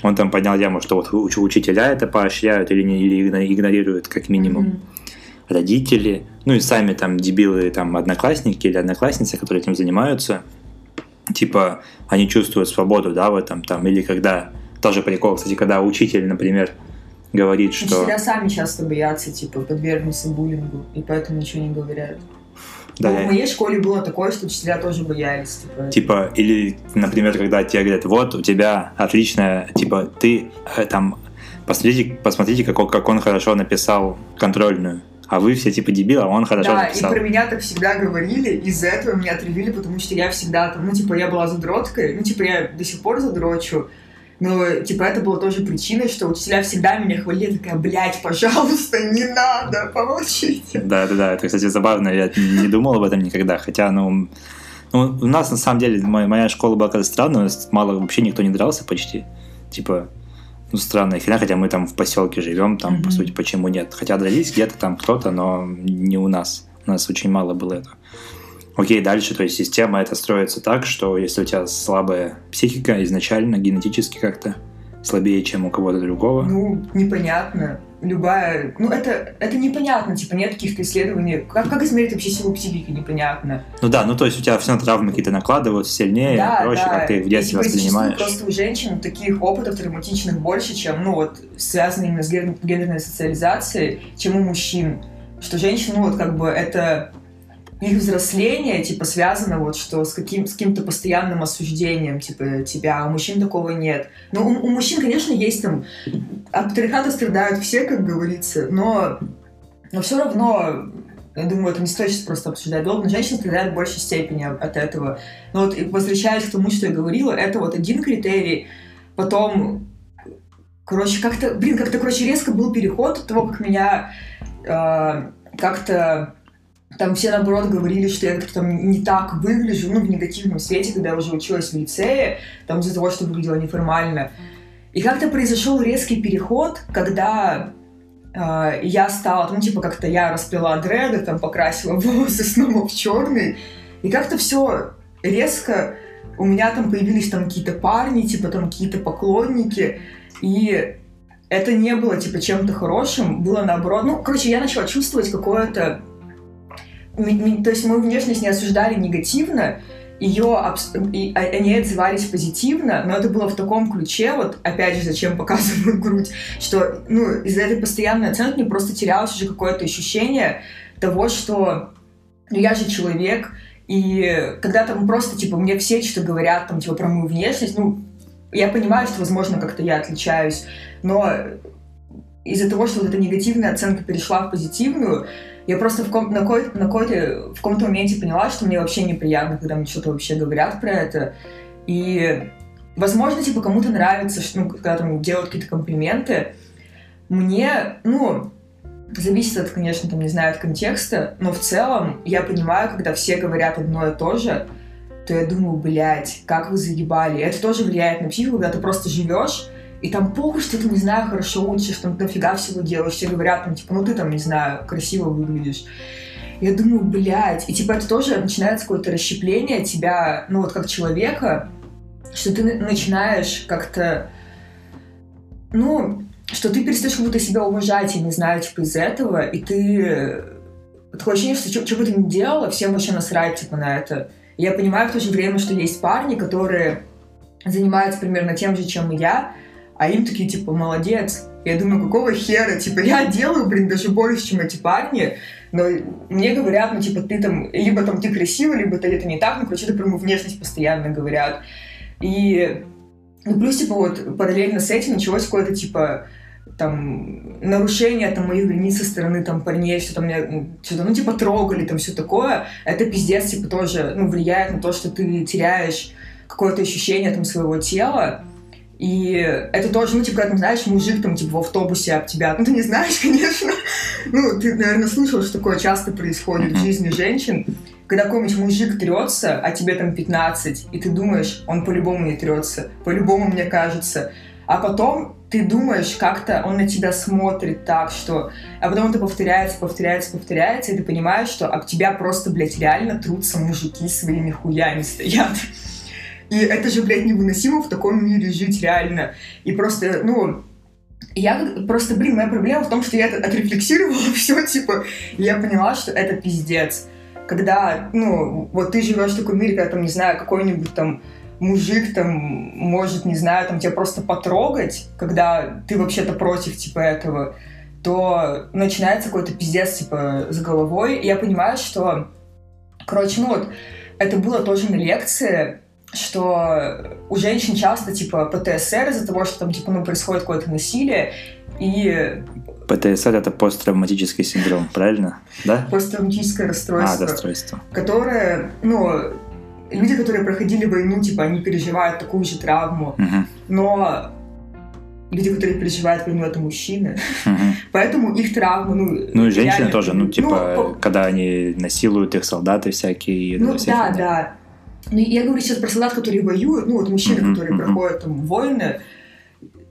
Он там поднял яму, что вот уч- учителя это поощряют или, не, или игнорируют, как минимум. Mm-hmm. Родители, ну и сами там дебилы, там одноклассники или одноклассницы, которые этим занимаются, типа, они чувствуют свободу, да, в этом там, или когда, тоже прикол, кстати, когда учитель, например, говорит, что...
Учителя сами часто боятся, типа, подвергнуться буллингу, и поэтому ничего не говорят. Да. Ну, в моей школе было такое, что учителя тоже боялись.
Типа, типа или, например, когда тебе говорят, вот, у тебя отличная, типа, ты э, там, посмотрите, посмотрите как, как он хорошо написал контрольную. А вы все типа дебилы, а он хорошо
да,
написал.
и про меня так всегда говорили, из-за этого меня отревили, потому что я всегда там, ну, типа, я была задроткой, ну, типа, я до сих пор задрочу, но, типа, это было тоже причиной, что учителя всегда меня хвалили, такая, блядь, пожалуйста, не надо, помолчите.
Да-да-да, это, кстати, забавно, я не думал об этом никогда, хотя, ну, ну, у нас, на самом деле, моя, моя школа была как-то странная, мало, вообще никто не дрался почти, типа, ну, странная херня, хотя мы там в поселке живем, там, mm-hmm. по сути, почему нет. Хотя дрались где-то там кто-то, но не у нас. У нас очень мало было этого. Окей, дальше, то есть система это строится так, что если у тебя слабая психика изначально, генетически как-то слабее, чем у кого-то другого.
Ну, непонятно. любая... Ну, это, это непонятно, типа, нет каких-то исследований. Как, как измерить вообще силу психики, непонятно.
Ну да, ну то есть у тебя все травмы какие-то накладываются сильнее,
Да,
проще,
да.
как ты в детстве
И, типа,
воспринимаешь.
Просто у женщин таких опытов травматичных больше, чем, ну, вот, связанные именно с ген- гендерной социализацией, чем у мужчин. Что женщины, ну, вот, как бы, это их взросление, типа, связано вот, что с, каким, с каким-то постоянным осуждением, типа, тебя, а у мужчин такого нет. Ну, у, у мужчин, конечно, есть там... От патриархата страдают все, как говорится, но, но все равно я думаю, это не стоит сейчас просто обсуждать долго, но женщины страдают в большей степени от этого. Но вот возвращаясь к тому, что я говорила, это вот один критерий. Потом, короче, как-то, блин, как-то, короче, резко был переход от того, как меня э, как-то там все, наоборот, говорили, что я как-то там не так выгляжу, ну, в негативном свете, когда я уже училась в лицее, там из-за того, что выглядела неформально. И как-то произошел резкий переход, когда э, я стала, ну, типа, как-то я расплела дреды, там, покрасила волосы снова в черный, и как-то все резко у меня там появились там какие-то парни, типа, там, какие-то поклонники, и это не было, типа, чем-то хорошим, было наоборот. Ну, короче, я начала чувствовать какое-то... То есть мою внешность не осуждали негативно, ее абс- и а- они отзывались позитивно, но это было в таком ключе, вот опять же, зачем показываю грудь, что ну, из-за этой постоянной оценки просто терялось уже какое-то ощущение того, что ну, я же человек, и когда там просто, типа, мне все что-то говорят, там, типа, про мою внешность, ну, я понимаю, что, возможно, как-то я отличаюсь, но из-за того, что вот эта негативная оценка перешла в позитивную, я просто в, ком- на, какой- на какой-то, в каком-то моменте поняла, что мне вообще неприятно, когда мне что-то вообще говорят про это. И, возможно, типа, кому-то нравится, что, ну, когда там делают какие-то комплименты. Мне, ну, зависит от, конечно, там, не знаю, от контекста, но в целом я понимаю, когда все говорят одно и то же, то я думаю, блядь, как вы заебали. Это тоже влияет на психику, когда ты просто живешь, и там похуй, что ты, не знаю, хорошо учишь, там дофига всего делаешь, все говорят, там, типа, ну ты там, не знаю, красиво выглядишь. Я думаю, блядь, и типа это тоже начинается какое-то расщепление тебя, ну вот как человека, что ты на- начинаешь как-то, ну, что ты перестаешь как будто себя уважать, я не знаю, типа из этого, и ты... Такое ощущение, что что бы ты ни делала, всем вообще насрать, типа, на это. Я понимаю в то же время, что есть парни, которые занимаются примерно тем же, чем и я, а им такие, типа, молодец. Я думаю, какого хера? Типа, я делаю, блин, даже больше, чем эти парни, но мне говорят, ну, типа, ты там, либо там ты красивый, либо ты это не так, ну, короче, это про внешность постоянно говорят. И, ну, плюс, типа, вот, параллельно с этим началось какое-то, типа, там, нарушение там моих границ со стороны там парней, что там меня м, что-то, ну, типа, трогали, там, все такое, это пиздец, типа, тоже, ну, влияет на то, что ты теряешь какое-то ощущение там своего тела, и это тоже, ну, типа, когда, там, знаешь, мужик там, типа, в автобусе об тебя, ну, ты не знаешь, конечно, ну, ты, наверное, слышал, что такое часто происходит в жизни женщин, когда какой-нибудь мужик трется, а тебе там 15, и ты думаешь, он по-любому не трется, по-любому, мне кажется. А потом ты думаешь, как-то он на тебя смотрит так, что... А потом это повторяется, повторяется, повторяется, и ты понимаешь, что об тебя просто, блядь, реально трутся мужики своими хуями стоят. И это же, блядь, невыносимо в таком мире жить реально. И просто, ну, я просто, блин, моя проблема в том, что я это отрефлексировала все, типа, и я поняла, что это пиздец. Когда, ну, вот ты живешь в таком мире, когда там, не знаю, какой-нибудь там мужик там может, не знаю, там тебя просто потрогать, когда ты вообще-то против, типа, этого, то начинается какой-то пиздец, типа, с головой. И я понимаю, что, короче, ну вот, это было тоже на лекции, что у женщин часто, типа, ПТСР из-за того, что там, типа, ну, происходит какое-то насилие, и
ПТСР это посттравматический синдром, правильно? Да?
посттравматическое
А,
расстройство,
расстройство.
которое, ну, люди, которые проходили войну, типа, они переживают такую же травму,
Мгм.
но люди, которые переживают войну, это мужчины,
Мгм.
поэтому их травмы, ну...
Ну и женщины
реально-
тоже, ну типа,
по-
когда они насилуют их солдаты всякие.
Ну да, да. Ну, я говорю сейчас про солдат, которые воюют, ну вот мужчины,
Мгм,
которые проходят там войны,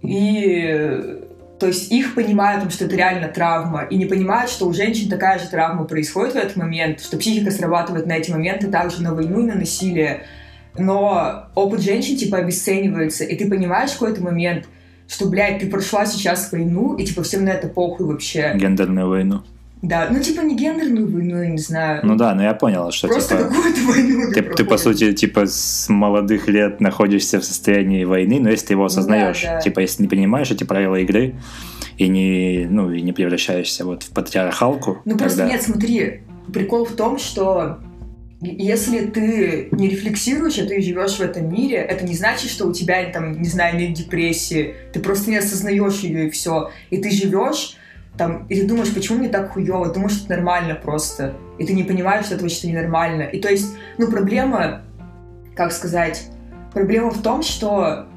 и то есть их понимают, что это реально травма, и не понимают, что у женщин такая же травма происходит в этот момент, что психика срабатывает на эти моменты также на войну и на насилие. Но опыт женщин типа обесценивается, и ты понимаешь в какой-то момент, что, блядь, ты прошла сейчас войну, и, типа, всем на это похуй вообще.
Гендерную войну.
Да, ну, типа, не гендерную войну, я не знаю.
Ну да, но я понял, что
Просто
типа...
какую-то войну
Ты, ты, по сути, типа, с молодых лет находишься в состоянии войны, но если ты его осознаешь,
да.
типа, если не принимаешь эти правила игры и не, ну, и не превращаешься вот в патриархалку,
Ну просто
тогда-
нет, смотри, прикол в том, что если ты не рефлексируешь, а ты живешь в этом мире, это не значит, что у тебя там, не знаю, нет депрессии. Ты просто не осознаешь ее и все. И ты живешь там, и ты думаешь, почему мне так хуево? Думаешь, что это нормально просто. И ты не понимаешь, что это вообще ненормально. И то есть, ну, проблема, как сказать, проблема в том, что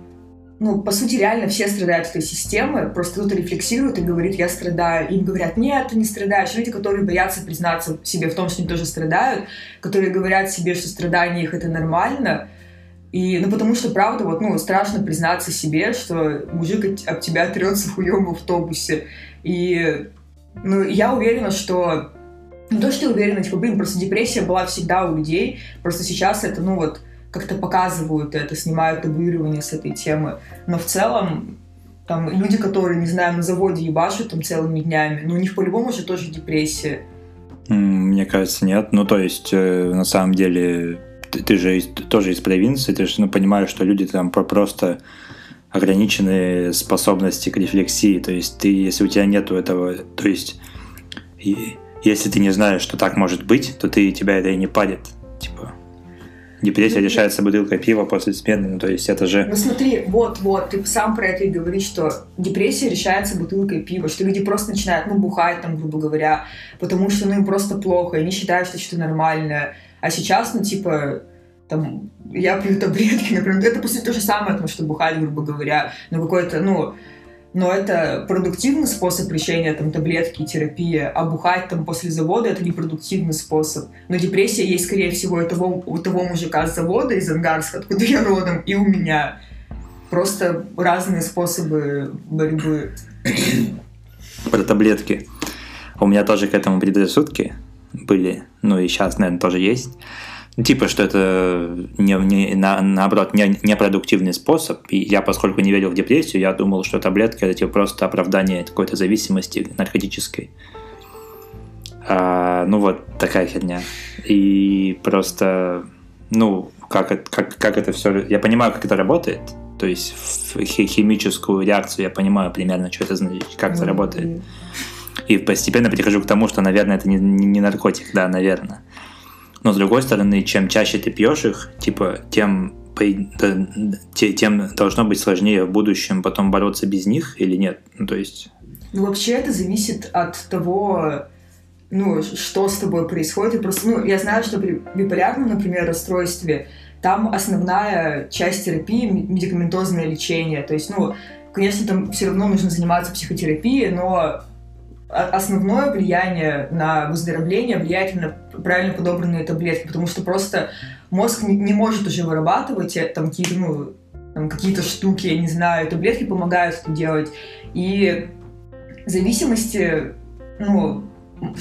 ну, по сути, реально все страдают от этой системы, просто кто-то рефлексирует и говорит, я страдаю. Им говорят, нет, ты не страдаешь. Люди, которые боятся признаться себе в том, что они тоже страдают, которые говорят себе, что страдание их это нормально. И, ну, потому что, правда, вот, ну, страшно признаться себе, что мужик от, об тебя трется хуем в автобусе. И, ну, я уверена, что... Не то, что я уверена, типа, блин, просто депрессия была всегда у людей, просто сейчас это, ну, вот, как-то показывают это, снимают табуирование с этой темы. Но в целом, там, люди, которые, не знаю, на заводе ебашут там целыми днями, ну, у них по-любому же тоже депрессия.
Мне кажется, нет. Ну, то есть, э, на самом деле, ты, ты же из- тоже из провинции, ты же ну, понимаешь, что люди там про- просто ограниченные способности к рефлексии. То есть, ты, если у тебя нету этого, то есть, и- если ты не знаешь, что так может быть, то ты тебя это и не парит. Типа, депрессия
Ну,
решается бутылкой пива после смены. Ну, то есть, это же...
Ну смотри, вот-вот, ты сам про это и говоришь, что депрессия решается бутылкой пива, что люди просто начинают, ну, бухать там, грубо говоря, потому что, ну, им просто плохо, и они считают, что что-то нормальное. А сейчас, ну, типа, там, я пью таблетки, например, это, по сути, то же самое, потому что бухать, грубо говоря, но какой-то, ну, но это продуктивный способ решения там таблетки терапия, а бухать там после завода это непродуктивный способ. Но депрессия есть, скорее всего, у того, у того мужика с завода из Ангарска, откуда я родом, и у меня. Просто разные способы борьбы.
про таблетки. У меня тоже к этому предрассудки были, ну и сейчас, наверное, тоже есть. Ну, Типа, что это не, не- на- наоборот не, непродуктивный способ. И я, поскольку не верил в депрессию, я думал, что таблетки это типа просто оправдание какой-то зависимости наркотической. А, ну вот такая херня. И просто, ну, как, это- как, как это все... Я понимаю, как это работает. То есть химическую реакцию я понимаю примерно, что это значит, как это работает. И постепенно прихожу к тому, что, наверное, это не, не- наркотик, да, наверное. Но с другой стороны, чем чаще ты пьешь их, типа, тем, тем должно быть сложнее в будущем потом бороться без них или нет. Ну, то есть,
Ну, вообще это зависит от того, ну, что с тобой происходит. Просто, ну, я знаю, что при биполярном, например, расстройстве там основная часть терапии медикаментозное лечение. То есть, ну, конечно, там все равно нужно заниматься психотерапией, но основное влияние на выздоровление влияет именно правильно подобранные таблетки, потому что просто мозг не, не может уже вырабатывать э, там какие-то, ну, там какие-то штуки, я не знаю, таблетки помогают это делать. И зависимости, ну,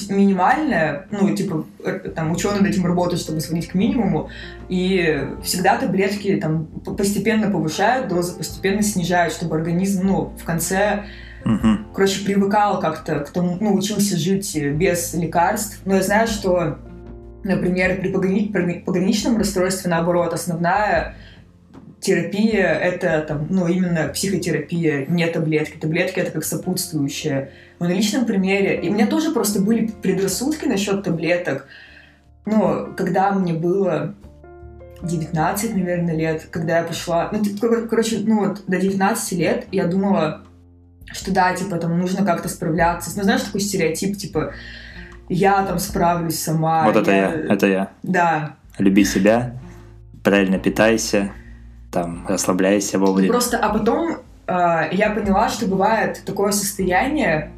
минимальная, ну, типа, э, там, ученые над этим работают, чтобы сводить к минимуму, и всегда таблетки там постепенно повышают дозы, постепенно снижают, чтобы организм, ну, в конце,
мгм.
короче, привыкал как-то к тому, ну, учился жить без лекарств. Но я знаю, что, например, при пограни- при пограничном расстройстве, наоборот, основная терапия — это там, ну, именно психотерапия, не таблетки. Таблетки — это как сопутствующее. Но на личном примере... И у меня тоже просто были предрассудки насчет таблеток. Ну, когда мне было 19, наверное, лет, когда я пошла... Ну, короче, ну вот, до 19 лет я думала, что да, типа, там нужно как-то справляться. Ну, знаешь, такой стереотип, типа, я там справлюсь сама.
вот это я, это я.
Да,
Люби себя, правильно питайся, там, расслабляйся
Ну,
вовремя.
Просто, а потом э, я поняла, что бывает такое состояние,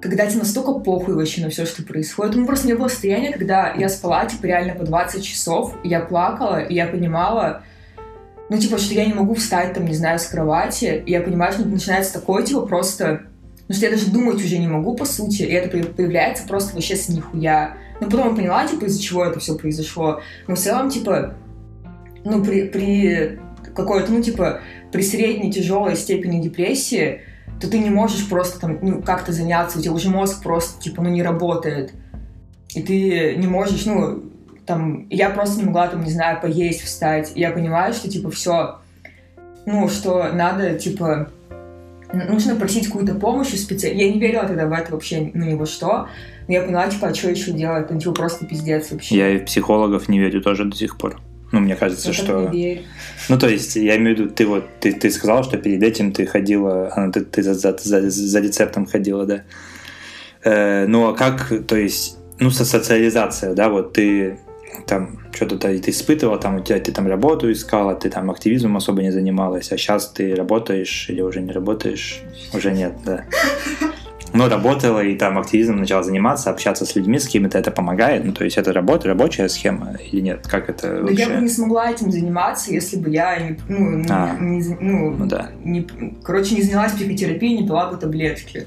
когда тебе настолько похуй вообще на все, что происходит. Ну, просто у меня было состояние, когда я спала, типа, реально по 20 часов, я плакала, и я понимала, ну, типа, что я не могу встать, там, не знаю, с кровати, и я понимаю, что начинается такое, типа, просто... Ну, что я даже думать уже не могу, по сути, и это появ- появляется просто вообще с нихуя. Но потом я поняла, типа, из-за чего это все произошло. Но в целом, типа, ну, при, при какой-то, ну, типа, при средней тяжелой степени депрессии, то ты не можешь просто там, ну, как-то заняться, у тебя уже мозг просто, типа, ну, не работает. И ты не можешь, ну, там, я просто не могла, там, не знаю, поесть, встать. И я понимаю, что, типа, все, ну, что надо, типа, нужно просить какую-то помощь у специалиста. Я не верила тогда в это вообще, ну, ни во что. Но я поняла, типа, а что еще делать? Ну, типа, просто пиздец вообще.
Я и в психологов не верю тоже до сих пор. Ну, мне кажется,
Я
что...
так не верю.
Ну, то есть, я имею в виду, ты вот, ты, ты сказала, что перед этим ты ходила, а, ты, ты за, за, за, за рецептом ходила, да? Э, ну, а как, то есть, ну, со социализация, да, вот ты там что-то ты ты испытывала, там у тебя ты там работу искала, ты там активизмом особо не занималась, а сейчас ты работаешь или уже не работаешь, уже нет, да. Но работала и там активизмом начала заниматься, общаться с людьми, с кем-то это помогает. Ну, то есть это работа, рабочая схема или нет? Как это
Но
вообще?
я бы не смогла этим заниматься, если бы я не, ну,
А.
не- ну,
Ну да.
не- короче, не занялась психотерапией, не пила бы таблетки.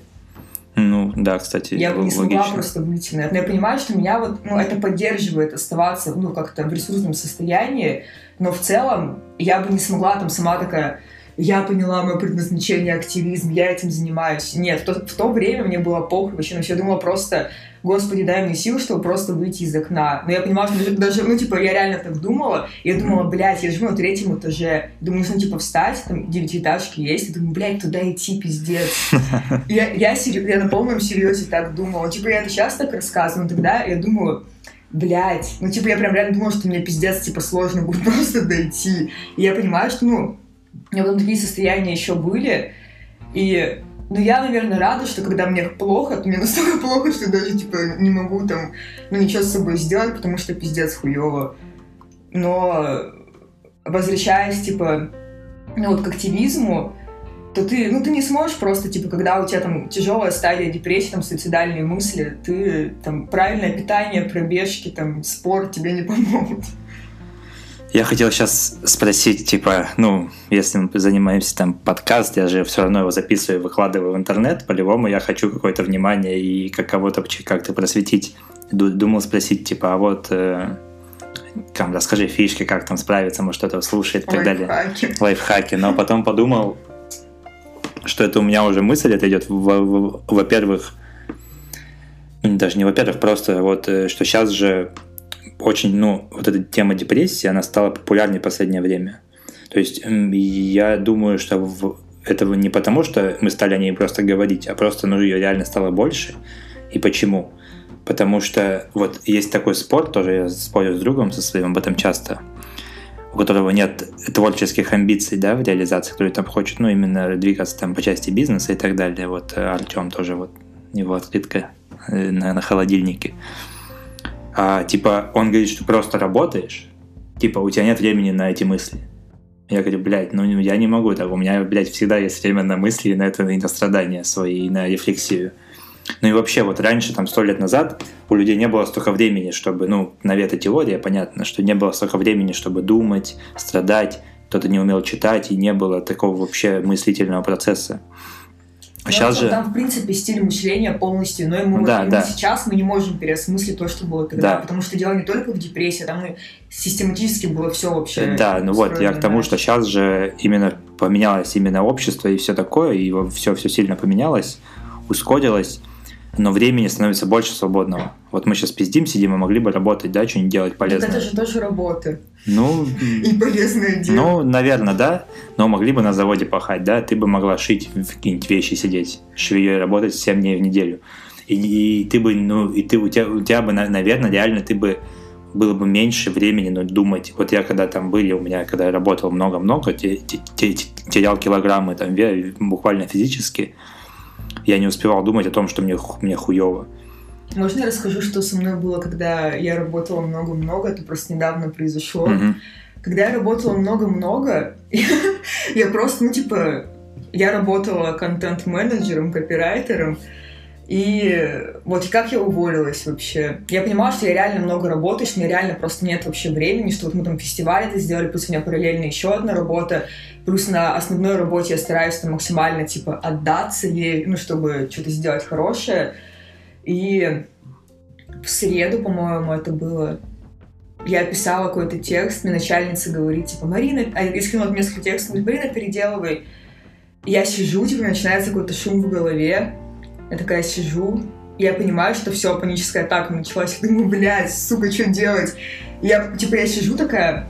Ну да, кстати,
Я бы не смогла
логично.
просто выйти на это. Но я понимаю, что меня вот, ну, это поддерживает оставаться, ну, как-то в ресурсном состоянии, но в целом я бы не смогла там сама такая, я поняла мое предназначение, активизм, я этим занимаюсь. Нет, в то, в то время мне было похуй вообще, на всё. я думала просто, господи, дай мне сил, чтобы просто выйти из окна. Но я понимала, что даже- ну, типа, я реально так думала, я думала, блядь, я живу на третьем этаже, думаю, нужно, типа, встать, там, девятиэтажки есть, и думаю, блядь, туда идти, пиздец. Я, я, серьё- я на полном серьезе так думала. Типа, я это сейчас так рассказываю, но тогда я думаю, блядь, ну, типа, я прям реально думала, что мне пиздец, типа, сложно будет просто дойти. И я понимаю, что, ну, у меня потом такие состояния еще были, и ну, я, наверное, рада, что когда мне плохо, то мне настолько плохо, что даже, типа, не могу там, ну, ничего с собой сделать, потому что пиздец хуево. Но возвращаясь, типа, ну, вот к активизму, то ты, ну, ты не сможешь просто, типа, когда у тебя там тяжелая стадия депрессии, там, суицидальные мысли, ты, там, правильное питание, пробежки, там, спорт тебе не помогут.
Я хотел сейчас спросить, типа, ну, если мы занимаемся там подкаст, я же все равно его записываю, выкладываю в интернет, по-любому я хочу какое-то внимание и как кого-то как-то просветить. Ду- Думал спросить, типа, а вот, э, там, расскажи фишки, как там справиться, может, кто-то слушает и так далее.
Лайфхаки.
но потом подумал, что это у меня уже мысль, это идет, во- во- во-первых, ну, даже не во-первых, просто вот, э, что сейчас же очень, ну, вот эта тема депрессии, она стала популярней в последнее время. То есть я думаю, что в- этого не потому, что мы стали о ней просто говорить, а просто, ну, ее реально стало больше. И почему? Потому что вот есть такой спорт, тоже я спорю с другом со своим об этом часто, у которого нет творческих амбиций, да, в реализации, который там хочет, ну, именно двигаться там по части бизнеса и так далее. Вот Артем тоже, вот его открытка э, на, на холодильнике. А, типа, он говорит, что просто работаешь, типа, у тебя нет времени на эти мысли. Я говорю, блядь, ну я не могу так, у меня, блядь, всегда есть время на мысли, на это, и на страдания свои, и на рефлексию. Ну и вообще, вот раньше, там, сто лет назад, у людей не было столько времени, чтобы, ну, навета теория, понятно, что не было столько времени, чтобы думать, страдать, кто-то не умел читать, и не было такого вообще мыслительного процесса. А
Ну,
сейчас
там,
же...
Там, в принципе, стиль мышления полностью иной. Мы,
Да,
вот
да.
сейчас мы не можем переосмыслить то, что было тогда.
Да.
Потому что дело не только в депрессии, там и систематически было все вообще.
Да, ну вот, я к тому, что сейчас же именно поменялось именно общество и все такое, и все, все сильно поменялось, ускорилось, но времени становится больше свободного. Вот мы сейчас пиздим, сидим, и могли бы работать, да, что-нибудь делать
Так
полезное.
это же тоже работа.
Ну,
И полезное дело.
ну, наверное, да, но могли бы на заводе пахать, да, ты бы могла шить какие-нибудь вещи сидеть, швеей работать 7 дней в неделю. И, и ты бы, ну, и ты, у тебя, у тебя бы, на- наверное, реально ты бы было бы меньше времени ну, думать. Вот я когда там были, у меня, когда я работал много-много, те- те- те- терял килограммы там буквально физически, я не успевал думать о том, что мне, мне хуево.
Можно я расскажу, что со мной было, когда я работала много-много? Это просто недавно произошло.
Мгм.
Когда я работала много-много, я просто, ну, типа, я работала контент-менеджером, копирайтером, и вот как я уволилась вообще. Я понимала, что я реально много работаю, что у меня реально просто нет вообще времени, что вот мы там фестиваль это сделали, плюс у меня параллельно еще одна работа, плюс на основной работе я стараюсь там максимально, типа, отдаться ей, ну, чтобы что-то сделать хорошее. И в среду, по-моему, это было, я писала какой-то текст, мне начальница говорит, типа, Марина, а я скинула несколько текстов, говорит, Марина, переделывай. Я сижу, типа, начинается какой-то шум в голове. Я такая сижу, я понимаю, что все, паническая атака началась. Я думаю, блядь, сука, что делать? Я, типа, я сижу такая,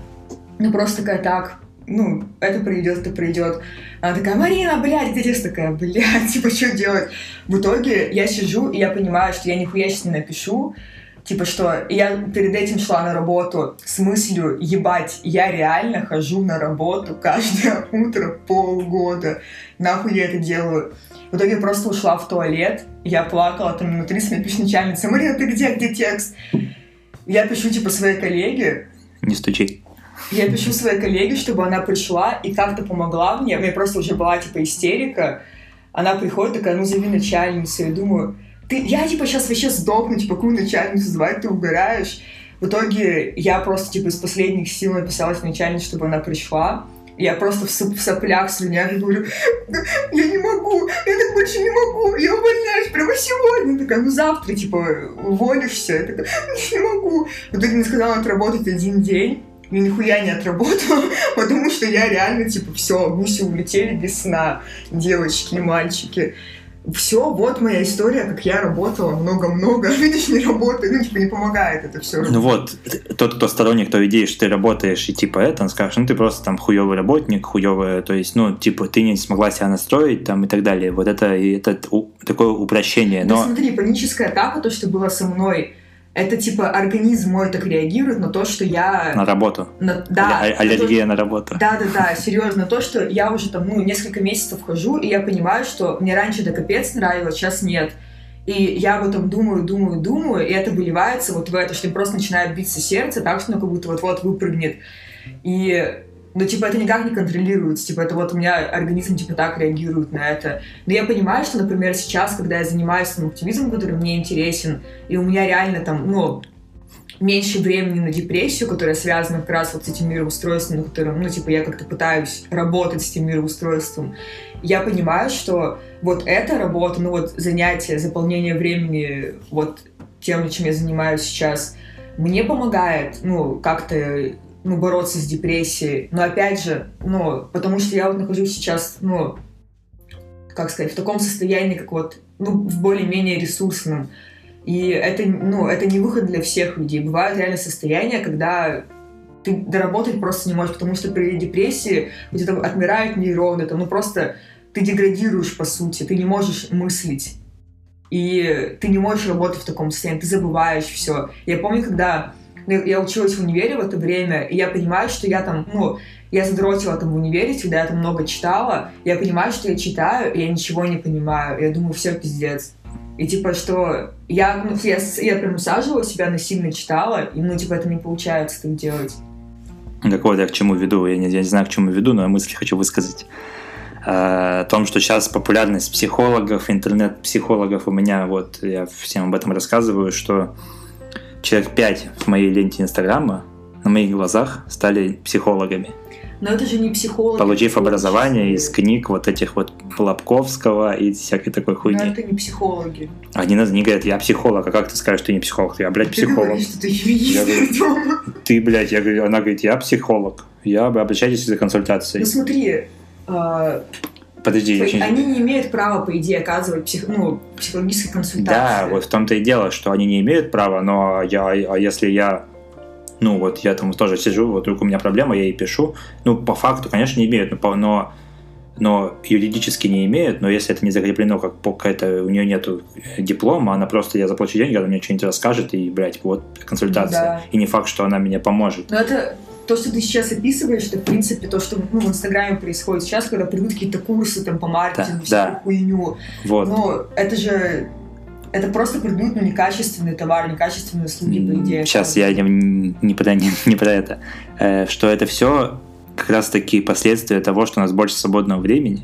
ну, просто такая, так, ну, это пройдет, это пройдет. Она такая, Марина, блядь, где здесь такая, блядь, типа, что делать? В итоге я сижу, и я понимаю, что я нихуя сейчас не напишу, Типа что, я перед этим шла на работу с мыслью, ебать, я реально хожу на работу каждое утро полгода. Нахуй я это делаю? В итоге я просто ушла в туалет, я плакала там минут 30, мне пишет начальница, Марина, ты где, где текст? Я пишу, типа, своей коллеге.
Не стучи.
Я пишу своей коллеге, чтобы она пришла и как-то помогла мне. У меня просто уже была, типа, истерика. Она приходит такая, ну, зови начальницу. Я думаю, ты, я, типа, сейчас вообще сдохну, типа, какую начальницу звать, ты угораешь. В итоге я просто, типа, из последних сил написала начальнице, чтобы она пришла. Я просто в, в соплях, слюнях говорю, я не могу, я так больше не могу, я увольняюсь прямо сегодня. Такая, ну завтра, типа, уволишься. Я такая, не могу. В итоге мне сказала отработать один день. Я нихуя не отработала, потому что я реально, типа, все, гуси улетели без сна, девочки и мальчики все, вот моя история, как я работала много-много, видишь, не работаю, ну, типа, не помогает это все.
Ну вот, тот, кто сторонник той идеи, что ты работаешь, и типа это, он скажет, ну, ты просто там хуевый работник, хуевый, то есть, ну, типа, ты не смогла себя настроить, там, и так далее. Вот это, это такое упрощение, но...
Да смотри, паническая атака, то, что было со мной, это типа организм мой так реагирует на то, что я...
На работу.
На, да.
А- аллергия на, то, на работу.
Да, да, да, серьезно. То, что я уже там, ну, несколько месяцев хожу, и я понимаю, что мне раньше это капец нравилось, сейчас нет. И я об этом думаю, думаю, думаю, и это выливается вот в это, что просто начинает биться сердце так, что оно как будто вот-вот выпрыгнет. И но, типа, это никак не контролируется. Типа, это вот у меня организм, типа, так реагирует на это. Но я понимаю, что, например, сейчас, когда я занимаюсь там, активизмом, который мне интересен, и у меня реально там, ну, меньше времени на депрессию, которая связана как раз вот с этим мироустройством, на котором, ну, типа, я как-то пытаюсь работать с этим мироустройством, я понимаю, что вот эта работа, ну, вот занятие, заполнение времени вот тем, чем я занимаюсь сейчас, мне помогает, ну, как-то ну, бороться с депрессией. Но опять же, ну, потому что я вот нахожусь сейчас, ну, как сказать, в таком состоянии, как вот, ну, в более-менее ресурсном. И это, ну, это не выход для всех людей. Бывают реально состояния, когда ты доработать просто не можешь, потому что при депрессии у тебя там отмирают нейроны, там, ну, просто ты деградируешь, по сути, ты не можешь мыслить. И ты не можешь работать в таком состоянии, ты забываешь все. Я помню, когда я училась в универе в это время, и я понимаю, что я там, ну, я задротила там в универе, всегда я там много читала, я понимаю, что я читаю, и я ничего не понимаю, я думаю, все пиздец. И типа, что я, ну, я, я прям усаживала себя, насильно читала, и, ну, типа, это не получается так делать.
Так вот, я к чему веду, я не, я не знаю, к чему веду, но я мысли хочу высказать. Э, о том, что сейчас популярность психологов, интернет-психологов у меня, вот я всем об этом рассказываю, что человек пять в моей ленте Инстаграма на моих глазах стали психологами.
Но это же не психологи.
Получив образование из книг вот этих вот Лобковского и всякой такой хуйни.
Но это не психологи.
Они, они говорят, я психолог, а как ты скажешь, что ты не психолог? Я, блядь, психолог. Ты говоришь, что ты я говорю, Ты, блядь, я говорю, она говорит, я психолог. Я обращайтесь за консультацией.
Ну смотри,
Подожди,
очень... Они не имеют права, по идее, оказывать псих... ну, психологические консультации.
Да, вот в том-то и дело, что они не имеют права, но я, а если я ну вот я там тоже сижу, вот вдруг у меня проблема, я ей пишу. Ну, по факту, конечно, не имеют, но, но, но юридически не имеют, но если это не закреплено, как какая-то, у нее нету диплома, она просто, я заплачу деньги, она мне что-нибудь расскажет, и, блядь, вот консультация. Да. И не факт, что она мне поможет.
Но это то, что ты сейчас описываешь, это, в принципе, то, что ну, в Инстаграме происходит сейчас, когда придут какие-то курсы там по маркетингу, да, всякую да. хуйню. Вот. Но это же это просто придут ну, некачественный товар, некачественные услуги, по идее.
Сейчас я не, не, про, не, не про это. Э, что это все как раз таки последствия того, что у нас больше свободного времени.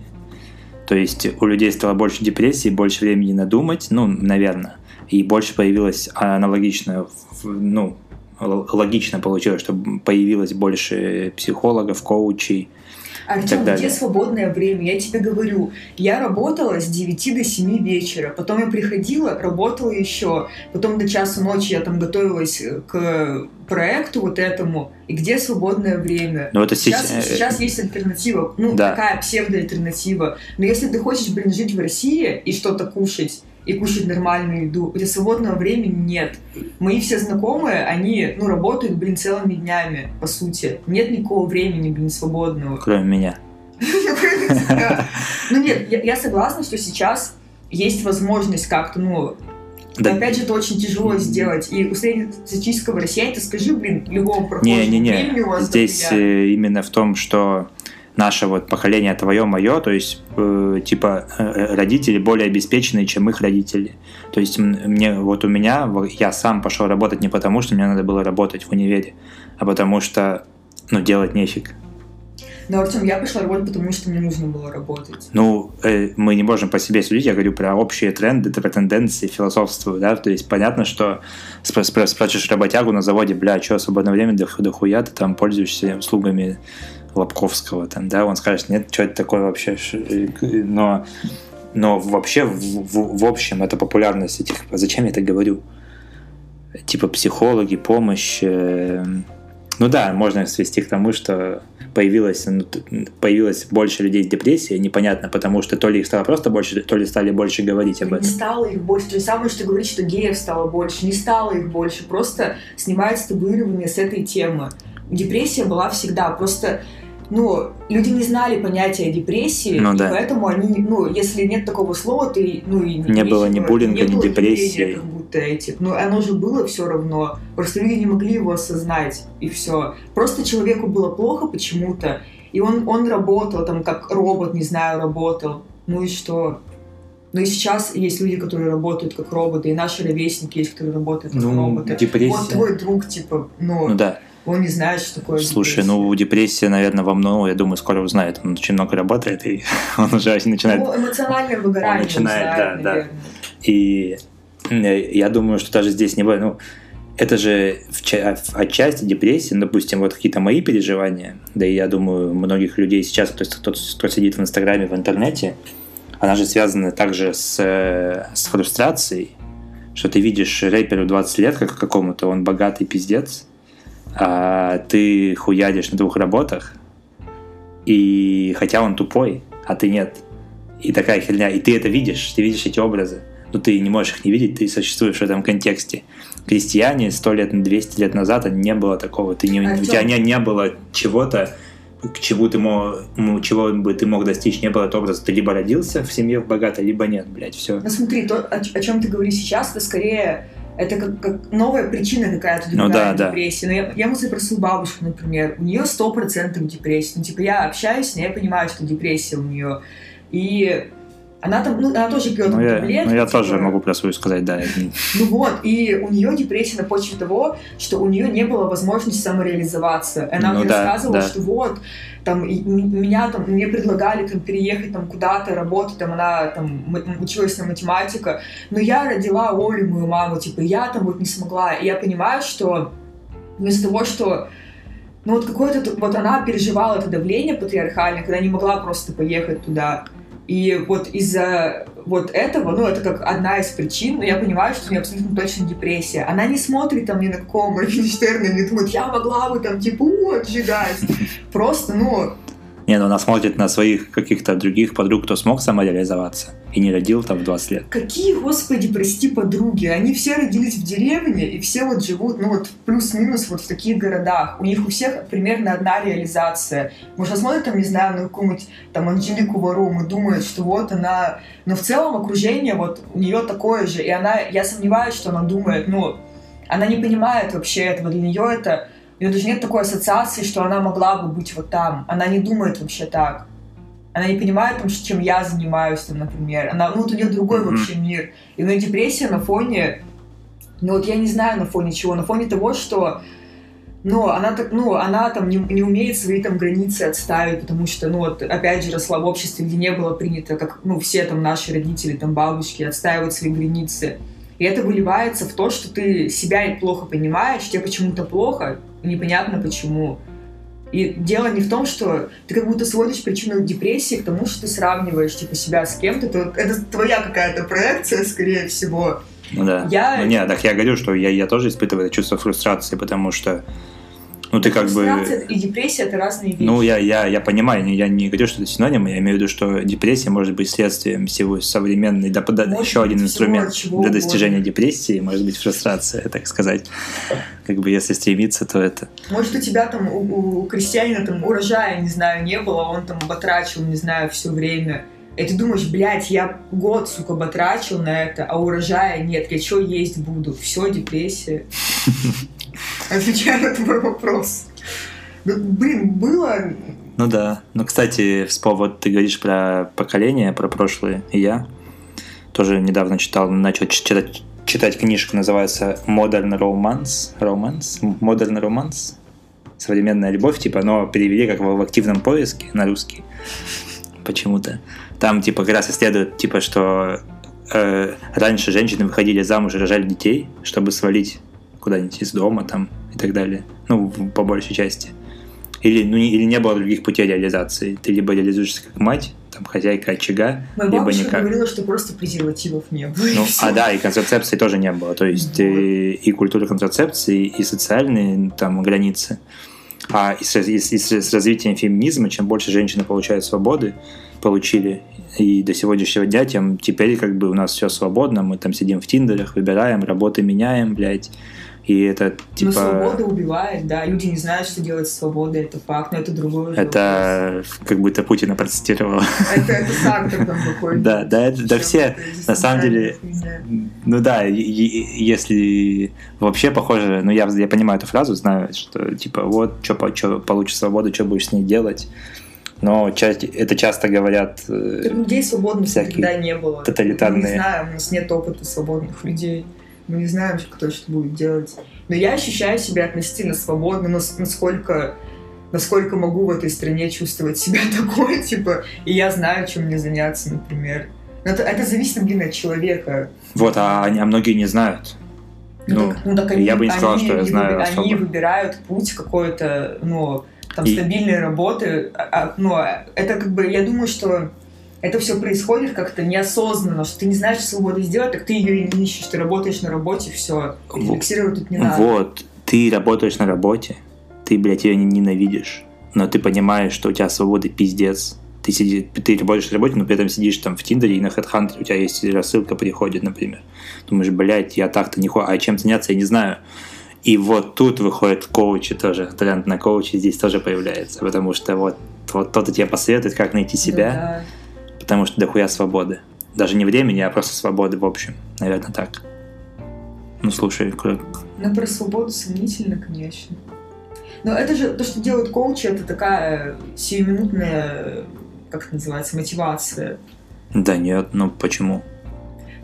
То есть у людей стало больше депрессии, больше времени надумать, ну, наверное. И больше появилось аналогично, ну, логично получилось, что появилось больше психологов, коучей.
Артем, где свободное время? Я тебе говорю, я работала с 9 до 7 вечера, потом я приходила, работала еще, потом до часа ночи я там готовилась к проекту вот этому, и где свободное время?
Ну, это
сейчас,
сейчас,
сейчас есть альтернатива, ну,
Да.
такая псевдоальтернатива. Но если ты хочешь, блин, жить в России и что-то кушать, и кушать нормальную еду, у тебя свободного времени нет. Мои все знакомые, они, ну, работают, блин, целыми днями, по сути. Нет никакого времени, блин, свободного.
Кроме меня.
Ну нет, я, согласна, что сейчас есть возможность как-то, ну,
Да.
но опять же, это очень тяжело сделать. И у среднестатистического россиянина, скажи, блин, любому прохожему, времени у вас
здесь э, именно в том, что наше вот поколение твое, мое, то есть э, типа э, родители более обеспеченные, чем их родители. То есть мне вот у меня я сам пошел работать не потому, что мне надо было работать в универе, а потому что ну делать нефиг.
Но, Артем, я пошла работать, потому что мне нужно было работать.
Ну, э, мы не можем по себе судить, я говорю про общие тренды, про тенденции, философствую, да, то есть понятно, что спра- спра- спрашиваешь работягу на заводе, бля, что, свободное время, да, да хуя ты там пользуешься услугами Лобковского, там, да, он скажет, нет, что это такое вообще, но, но вообще, в, в- в общем, это популярность этих, а зачем я это говорю? Типа психологи, помощь, э, ну да, можно свести к тому, что появилось, ну, появилось больше людей с депрессией, непонятно, потому что то ли их стало просто больше, то ли стали больше говорить об
Не
этом.
стало их больше. То же самое, что говорить, что геев стало больше. Не стало их больше. Просто снимается табуирование с этой темы. Депрессия была всегда. Просто ну, люди не знали понятия депрессии,
Ну да.
поэтому они, ну, если нет такого слова, то и, ну, и
Не было ни
нечего-
буллинга, ни депрессии.
как будто этих. Но оно же было все равно. Просто люди не могли его осознать, и все. Просто человеку было плохо почему-то, и он, он работал там как робот, не знаю, работал. Ну и что? Ну и сейчас есть люди, которые работают как роботы, и наши ровесники есть, которые работают как
Ну,
роботы.
депрессия.
Вот твой друг, типа, ну,
Ну да.
Он не знает, что такое
Слушай,
депрессия.
ну депрессия, наверное, во многом, я думаю, скоро узнает. Он очень много работает, и он уже начинает
Ну, эмоциональное выгорание
Он начинает,
он знает,
да, да.
наверное.
И э, я думаю, что даже здесь не будет. Ну, это же в в- отчасти депрессия, ну, допустим, вот какие-то мои переживания, да и я думаю, многих людей сейчас, то есть кто, кто сидит в Инстаграме, в интернете, она же связана также с, э, с фрустрацией, что ты видишь рэперу 20 лет как какому-то, он богатый пиздец, а ты хуядишь на двух работах, и хотя он тупой, а ты нет. И такая херня, и ты это видишь, ты видишь эти образы, но ты не можешь их не видеть, ты существуешь в этом контексте. Крестьяне сто лет, 200 лет назад не было такого, ты не, у
Артём.
тебя не, не было чего-то, к чему ты мог, чего бы ты мог достичь, не было этого образа. Ты либо родился в семье богатой, либо нет, блядь, все.
Ну смотри, то, о, о чем ты говоришь сейчас, это скорее это как, как новая причина какая-то
Ну
другая
да, да.
депрессии. Но я, я ему запросил бабушку, например, у нее сто процентов депрессия. Ну, типа, я общаюсь с ней, я понимаю, что депрессия у нее. И она там, ну, она тоже пьет
Ну, я,
таблетки.
ну, я
типа,
тоже могу про свою сказать, да.
Ну вот, и у нее депрессия на почве того, что у нее не было возможности самореализоваться. Она
Ну
мне
да,
рассказывала,
да.
что вот, там, и меня там, мне предлагали там переехать там куда-то, работать, там, она там училась на математика, но я родила Олю, мою маму, типа, я там вот не смогла. И я понимаю, что из-за того, что ну вот какое-то, вот она переживала это давление патриархальное, когда не могла просто поехать туда. И вот из-за вот этого, ну, это как одна из причин, но я понимаю, что у нее абсолютно точно депрессия. Она не смотрит там ни на какого Моргенштерна, не думает, я могла бы там, типа, вот, сжигать. Просто, ну,
Не, ну она смотрит на своих каких-то других подруг, кто смог самореализоваться и не родил там в 20 лет.
какие, господи, прости, подруги. Они все родились в деревне, и все вот живут, ну, вот плюс-минус вот в таких городах. У них у всех примерно одна реализация. Может, смотрят там, не знаю, на какую-нибудь там Анжелику Варум и думают, что вот она... Но в целом окружение вот у нее такое же. И она, я сомневаюсь, что она думает, ну, она не понимает вообще этого. Для нее это... У нее даже нет такой ассоциации, что она могла бы быть вот там. Она не думает вообще так. Она не понимает, чем я занимаюсь, там, например. Она, ну, вот у нее другой
Мгм.
вообще мир. И у нее депрессия на фоне... Ну, вот я не знаю на фоне чего. На фоне того, что ну, она так, ну, она там не, не умеет свои там границы отставить, потому что, ну, вот, опять же, росла в обществе, где не было принято, как, ну, все там наши родители, там, бабушки отстаивают свои границы. И это выливается в то, что ты себя плохо понимаешь, тебе почему-то плохо, непонятно почему. И дело не в том, что ты как будто сводишь причину депрессии к тому, что ты сравниваешь типа себя с кем-то. То это твоя какая-то проекция, скорее всего.
Ну да.
Я-
Ну нет, так я говорю, что я, я тоже испытываю это чувство фрустрации, потому что, ну ты как бы...
И депрессия это разные вещи.
Ну, я, я, я понимаю, я не говорю, что это синонимы, я имею в виду, что депрессия может быть следствием всего современной, да, да, еще один инструмент
чего
для достижения
угодно.
депрессии, может быть фрустрация, так сказать. Как бы если стремиться, то это...
Может, у тебя там, у, у крестьянина там урожая, не знаю, не было, он там батрачил, не знаю, все время. И ты думаешь, блядь, я год, сука, батрачил на это, а урожая нет, я что есть буду? Все, депрессия. Отвечаю на твой вопрос. Ну, блин, было...
Ну да. Ну, кстати, вспом- вот ты говоришь про поколение, про прошлое, и я тоже недавно читал, начал читать, читать книжку, называется Modern Romance. Romance? Modern Romance? Современная любовь, типа, но перевели как в активном поиске на русский. Почему-то. Там, типа, как раз исследуют, типа, что э, раньше женщины выходили замуж и рожали детей, чтобы свалить куда-нибудь из дома там и так далее. Ну, по большей части. Или, ну, не, или не было других путей реализации. Ты либо реализуешься как мать, там, хозяйка очага,
Моя
либо
бабушка
никак.
говорила, что просто презервативов не было. и
Ну, а да, и контрацепции тоже не было. То есть э, и культура контрацепции, и социальные там границы. А и с, и и с развитием феминизма, чем больше женщины получают свободы, получили, и до сегодняшнего дня, тем теперь как бы у нас все свободно, мы там сидим в тиндерах, выбираем, работы меняем, блядь. И это
Но
типа...
свобода убивает, да. Люди не знают, что делать с свободой, это факт, но это другое. уже
Это как будто Путина процитировал.
вопрос. Это, это Сартер там какой-то.
Да, да, это- да все, на самом деле. Ну да, если вообще похоже, ну я, я понимаю эту фразу, знаю, что типа вот, что получишь свободу, что будешь с ней делать. Но ча- это часто говорят, э,
людей свободных
всякие
никогда не было.
тоталитарные-
не знаем, у нас нет опыта свободных людей. Мы не знаем, кто что будет делать. Но я ощущаю себя относительно свободно, насколько насколько могу в этой стране чувствовать себя такой, типа, и я знаю, чем мне заняться, например. Но это, это зависит, блин, от человека.
вот, а, они- а многие не знают. Ну,
так, ну, так они,
я бы не сказал, что я знаю
выби-
особо.
Они выбирают путь какой-то, ну, там,
И-
стабильной работы. А- а, Ну, это как бы, я думаю, что это все происходит как-то неосознанно, что ты не знаешь, что свободу сделать, так ты ее и не ищешь, ты работаешь на работе, все. Рефлексировать тут не надо.
Вот, ты работаешь на работе, ты, блядь, ее не ненавидишь, но ты понимаешь, что у тебя свободы пиздец. Ты, сиди, ты работаешь на работе, но при этом сидишь там в Тиндере и на HeadHunter, у тебя есть рассылка приходит, например. Думаешь, блядь, я так-то не хо... А чем заняться, я не знаю. И вот тут выходят коучи тоже, тренд на коучи здесь тоже появляется, потому что вот, вот кто-то тебе посоветует, как найти себя,
Да,
потому что дохуя свободы. Даже не времени, а просто свободы в общем. Наверное, так. Ну, слушай, к-
да. Ну, про свободу сомнительно, конечно. Но это же, то, что делают коучи, это такая сиюминутная, как это называется, мотивация.
да нет, ну почему?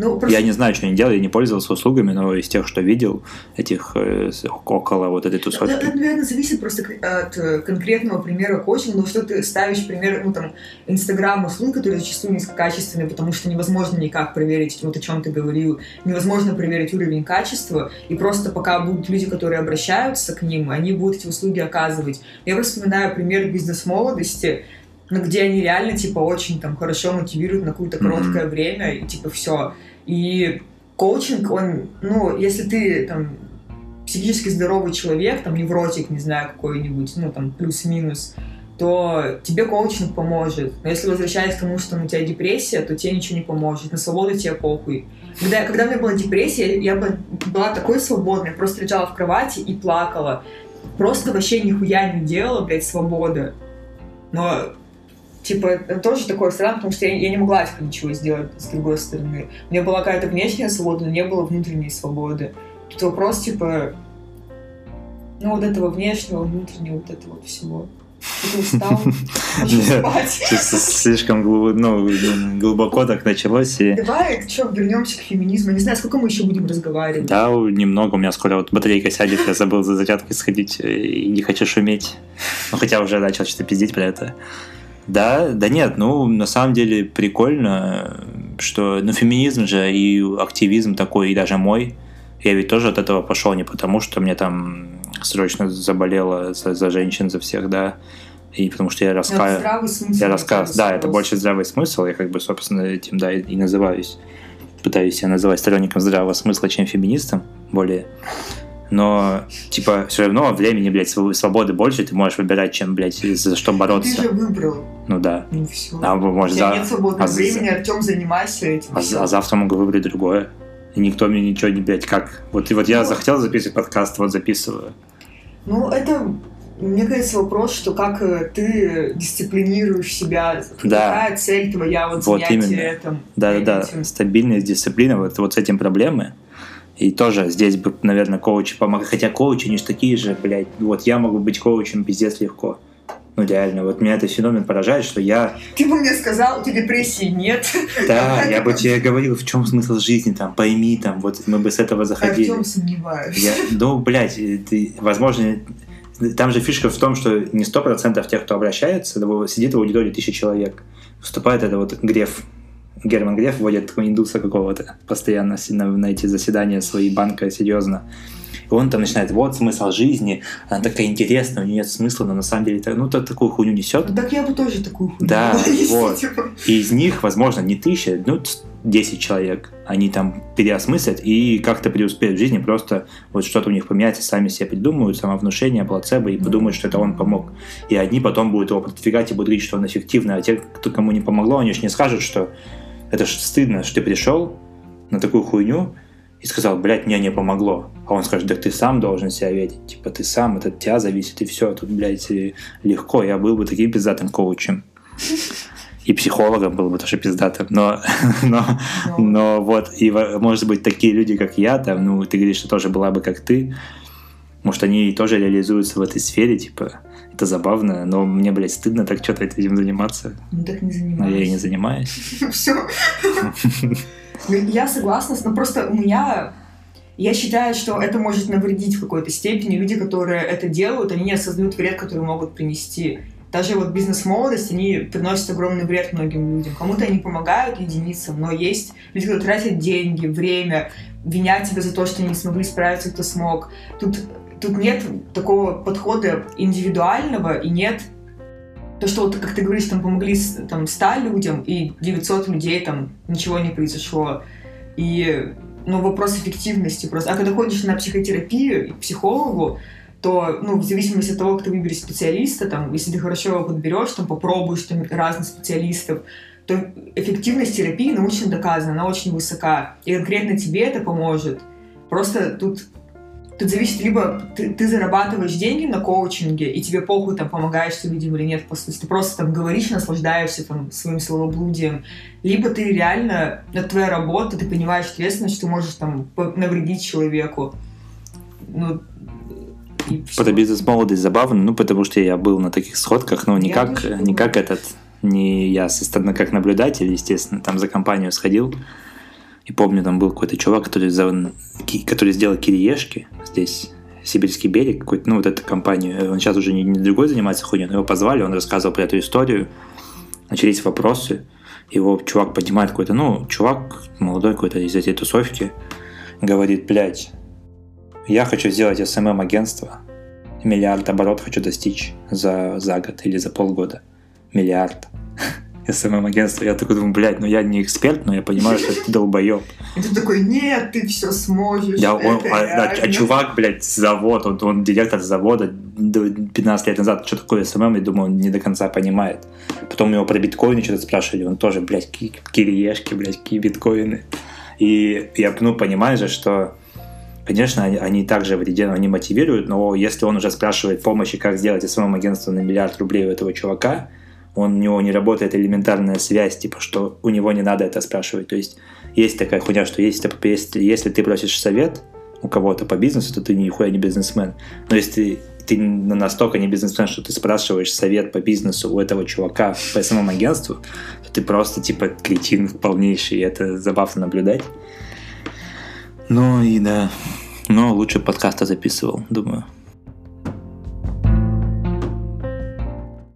Ну, просто
Я не знаю, что они делали, я не пользовался услугами, но из тех, что видел, этих э, около вот этой
Ну,
тусовки.
Это, наверное, зависит просто от э, конкретного примера коучинга, но что ты ставишь пример, ну, там, Инстаграм услуг, которые зачастую низкокачественные, потому что невозможно никак проверить, вот о чем ты говорил, невозможно проверить уровень качества, и просто пока будут люди, которые обращаются к ним, они будут эти услуги оказывать. Я просто вспоминаю пример бизнес-молодости, ну, где они реально, типа, очень там хорошо мотивируют на какое-то короткое время, и типа все. И коучинг, он, ну, если ты там психически здоровый человек, там невротик, не знаю, какой-нибудь, ну, там, плюс-минус, то тебе коучинг поможет. Но если возвращаясь к тому, что у тебя депрессия, то тебе ничего не поможет. На свободу тебе похуй. Когда, когда у меня была депрессия, я бы- была такой свободной, просто лежала в кровати и плакала. Просто вообще нихуя не делала, блядь, свобода. Но, типа, тоже такое странно, потому что я, я не могла типа, ничего сделать с другой стороны. У меня была какая-то внешняя свобода, но не было внутренней свободы. Тут вопрос, типа, ну, вот этого внешнего, внутреннего, вот этого всего. Ты устал,
Слишком глубоко, ну, глубоко так началось. И...
Давай, что, вернемся к феминизму. Не знаю, сколько мы еще будем разговаривать.
Да, немного. У меня скоро вот батарейка сядет, я забыл за зарядкой сходить э, и не хочу шуметь. Ну, хотя уже начал что-то пиздить про это. Да, да нет, ну, на самом деле прикольно, что, ну, феминизм же и активизм такой, и даже мой, я ведь тоже от этого пошел не потому, что мне там срочно заболела за, за женщин, за всех, да. И потому что я рассказываю... Я рассказываю, да, это больше здравый смысл, я как бы, собственно, этим, да, и, и называюсь. Пытаюсь себя называть сторонником здравого смысла, чем феминистом, более но, типа, все равно времени, блядь, свободы больше, ты можешь выбирать, чем, блядь, за что бороться.
Ты же выбрал.
Ну да.
Ну все.
А, может, за...
нет свободного а времени, за... Артем, занимайся этим.
А, а завтра могу выбрать другое. И никто мне ничего не, блядь, как... Вот, и вот я ну, захотел записывать подкаст, вот записываю.
Ну, это мне кажется, вопрос, что как э, ты дисциплинируешь себя, да. какая цель твоя вот, вот именно. этом.
Да, да, да. Стабильность, дисциплина, вот, вот с этим проблемы. И тоже здесь бы, наверное, коучи помогают. Хотя коучи, они же такие же, блядь. Вот я могу быть коучем пиздец легко. Ну, реально, вот меня этот феномен поражает, что я...
Ты бы мне сказал, у тебя депрессии нет.
Да, я бы тебе говорил, в чем смысл жизни, там, пойми, там, вот мы бы с этого заходили.
А в чем сомневаюсь?
Я, ну, блядь, ты, возможно, там же фишка в том, что не сто процентов тех, кто обращается, сидит в аудитории тысячи человек. Вступает это вот Греф, Герман Греф вводит индуса какого-то постоянно на, на эти заседания свои банка серьезно. И он там начинает, вот смысл жизни, она такая интересная, у нее нет смысла, но на самом деле, ну, то такую хуйню несет.
Так я бы тоже такую хуйню
Да, вот. Типа. И из них, возможно, не тысяча, ну, 10 человек. Они там переосмыслят и как-то преуспеют в жизни, просто вот что-то у них поменяется, сами себе придумают, самовнушение, плацебо, и подумают, что это он помог. И одни потом будут его продвигать и будут говорить, что он эффективный, а те, кто кому не помогло, они же не скажут, что это ж стыдно, что ты пришел на такую хуйню и сказал, блядь, мне не помогло. А он скажет, да ты сам должен себя видеть. Типа ты сам, это от тебя зависит, и все. Тут, блядь, легко. Я был бы таким пиздатым коучем. И психологом был бы тоже пиздатым. Но, но, но вот, и может быть, такие люди, как я, там, ну, ты говоришь, что тоже была бы как ты, может, они тоже реализуются в этой сфере, типа, это забавно, но мне, блядь, стыдно так что-то этим заниматься.
Ну так не занимаюсь.
Но я и не занимаюсь.
Все. Ну, я согласна, но просто у меня я считаю, что это может навредить в какой-то степени. Люди, которые это делают, они не осознают вред, который могут принести. Даже вот бизнес-молодость, они приносят огромный вред многим людям. Кому-то они помогают единицам, но есть люди, которые тратят деньги, время, винят тебя за то, что они не смогли справиться, кто смог. Тут тут нет такого подхода индивидуального и нет то, что вот, как ты говоришь, там помогли там 100 людям и 900 людей там ничего не произошло. И, ну, вопрос эффективности просто. А когда ходишь на психотерапию и к психологу, то, ну, в зависимости от того, как ты выберешь специалиста, там, если ты хорошо его подберешь, там, попробуешь там разных специалистов, то эффективность терапии научно доказана, она очень высока. И конкретно тебе это поможет. Просто тут Тут зависит, либо ты, ты зарабатываешь деньги на коучинге, и тебе похуй, там, помогаешь ты людям или нет, просто ты просто там говоришь, наслаждаешься там своим словоблудием, либо ты реально, это твоя работа, ты понимаешь ответственность, что ты можешь там навредить человеку. Ну,
Про бизнес-молодость забавно, ну, потому что я был на таких сходках, ну, не я как, не как этот, не я со стороны как наблюдатель, естественно, там за компанию сходил, и помню, там был какой-то чувак, который, за, который сделал кириешки здесь, Сибирский берег, какой-то, ну, вот эту компанию. Он сейчас уже не, не другой занимается хуйней, но его позвали, он рассказывал про эту историю. Начались вопросы. Его чувак поднимает какой-то, ну, чувак молодой какой-то из этой тусовки, говорит, блядь, я хочу сделать SMM-агентство, миллиард оборот хочу достичь за, за год или за полгода. Миллиард. СММ-агентство. Я такой думаю, блядь, ну я не эксперт, но я понимаю, что ты долбоеб.
И ты такой, нет, ты все сможешь. Я,
он, а, да, а чувак, блядь, завод, он, он директор завода 15 лет назад, что такое СММ, я думаю, он не до конца понимает. Потом его про биткоины что-то спрашивали, он тоже, блядь, кириешки, блядь, какие биткоины. И я, ну, понимаю же, что Конечно, они, они также вреден, они мотивируют, но если он уже спрашивает помощи, как сделать СММ агентство на миллиард рублей у этого чувака, он, у него не работает элементарная связь, типа, что у него не надо это спрашивать. То есть есть такая хуйня, что если, если, если ты просишь совет у кого-то по бизнесу, то ты нихуя не бизнесмен. Но если ты, ты настолько не бизнесмен, что ты спрашиваешь совет по бизнесу у этого чувака по СММ агентству, то ты просто типа кретин полнейший, и это забавно наблюдать. Ну и да, но лучше подкаста записывал, думаю.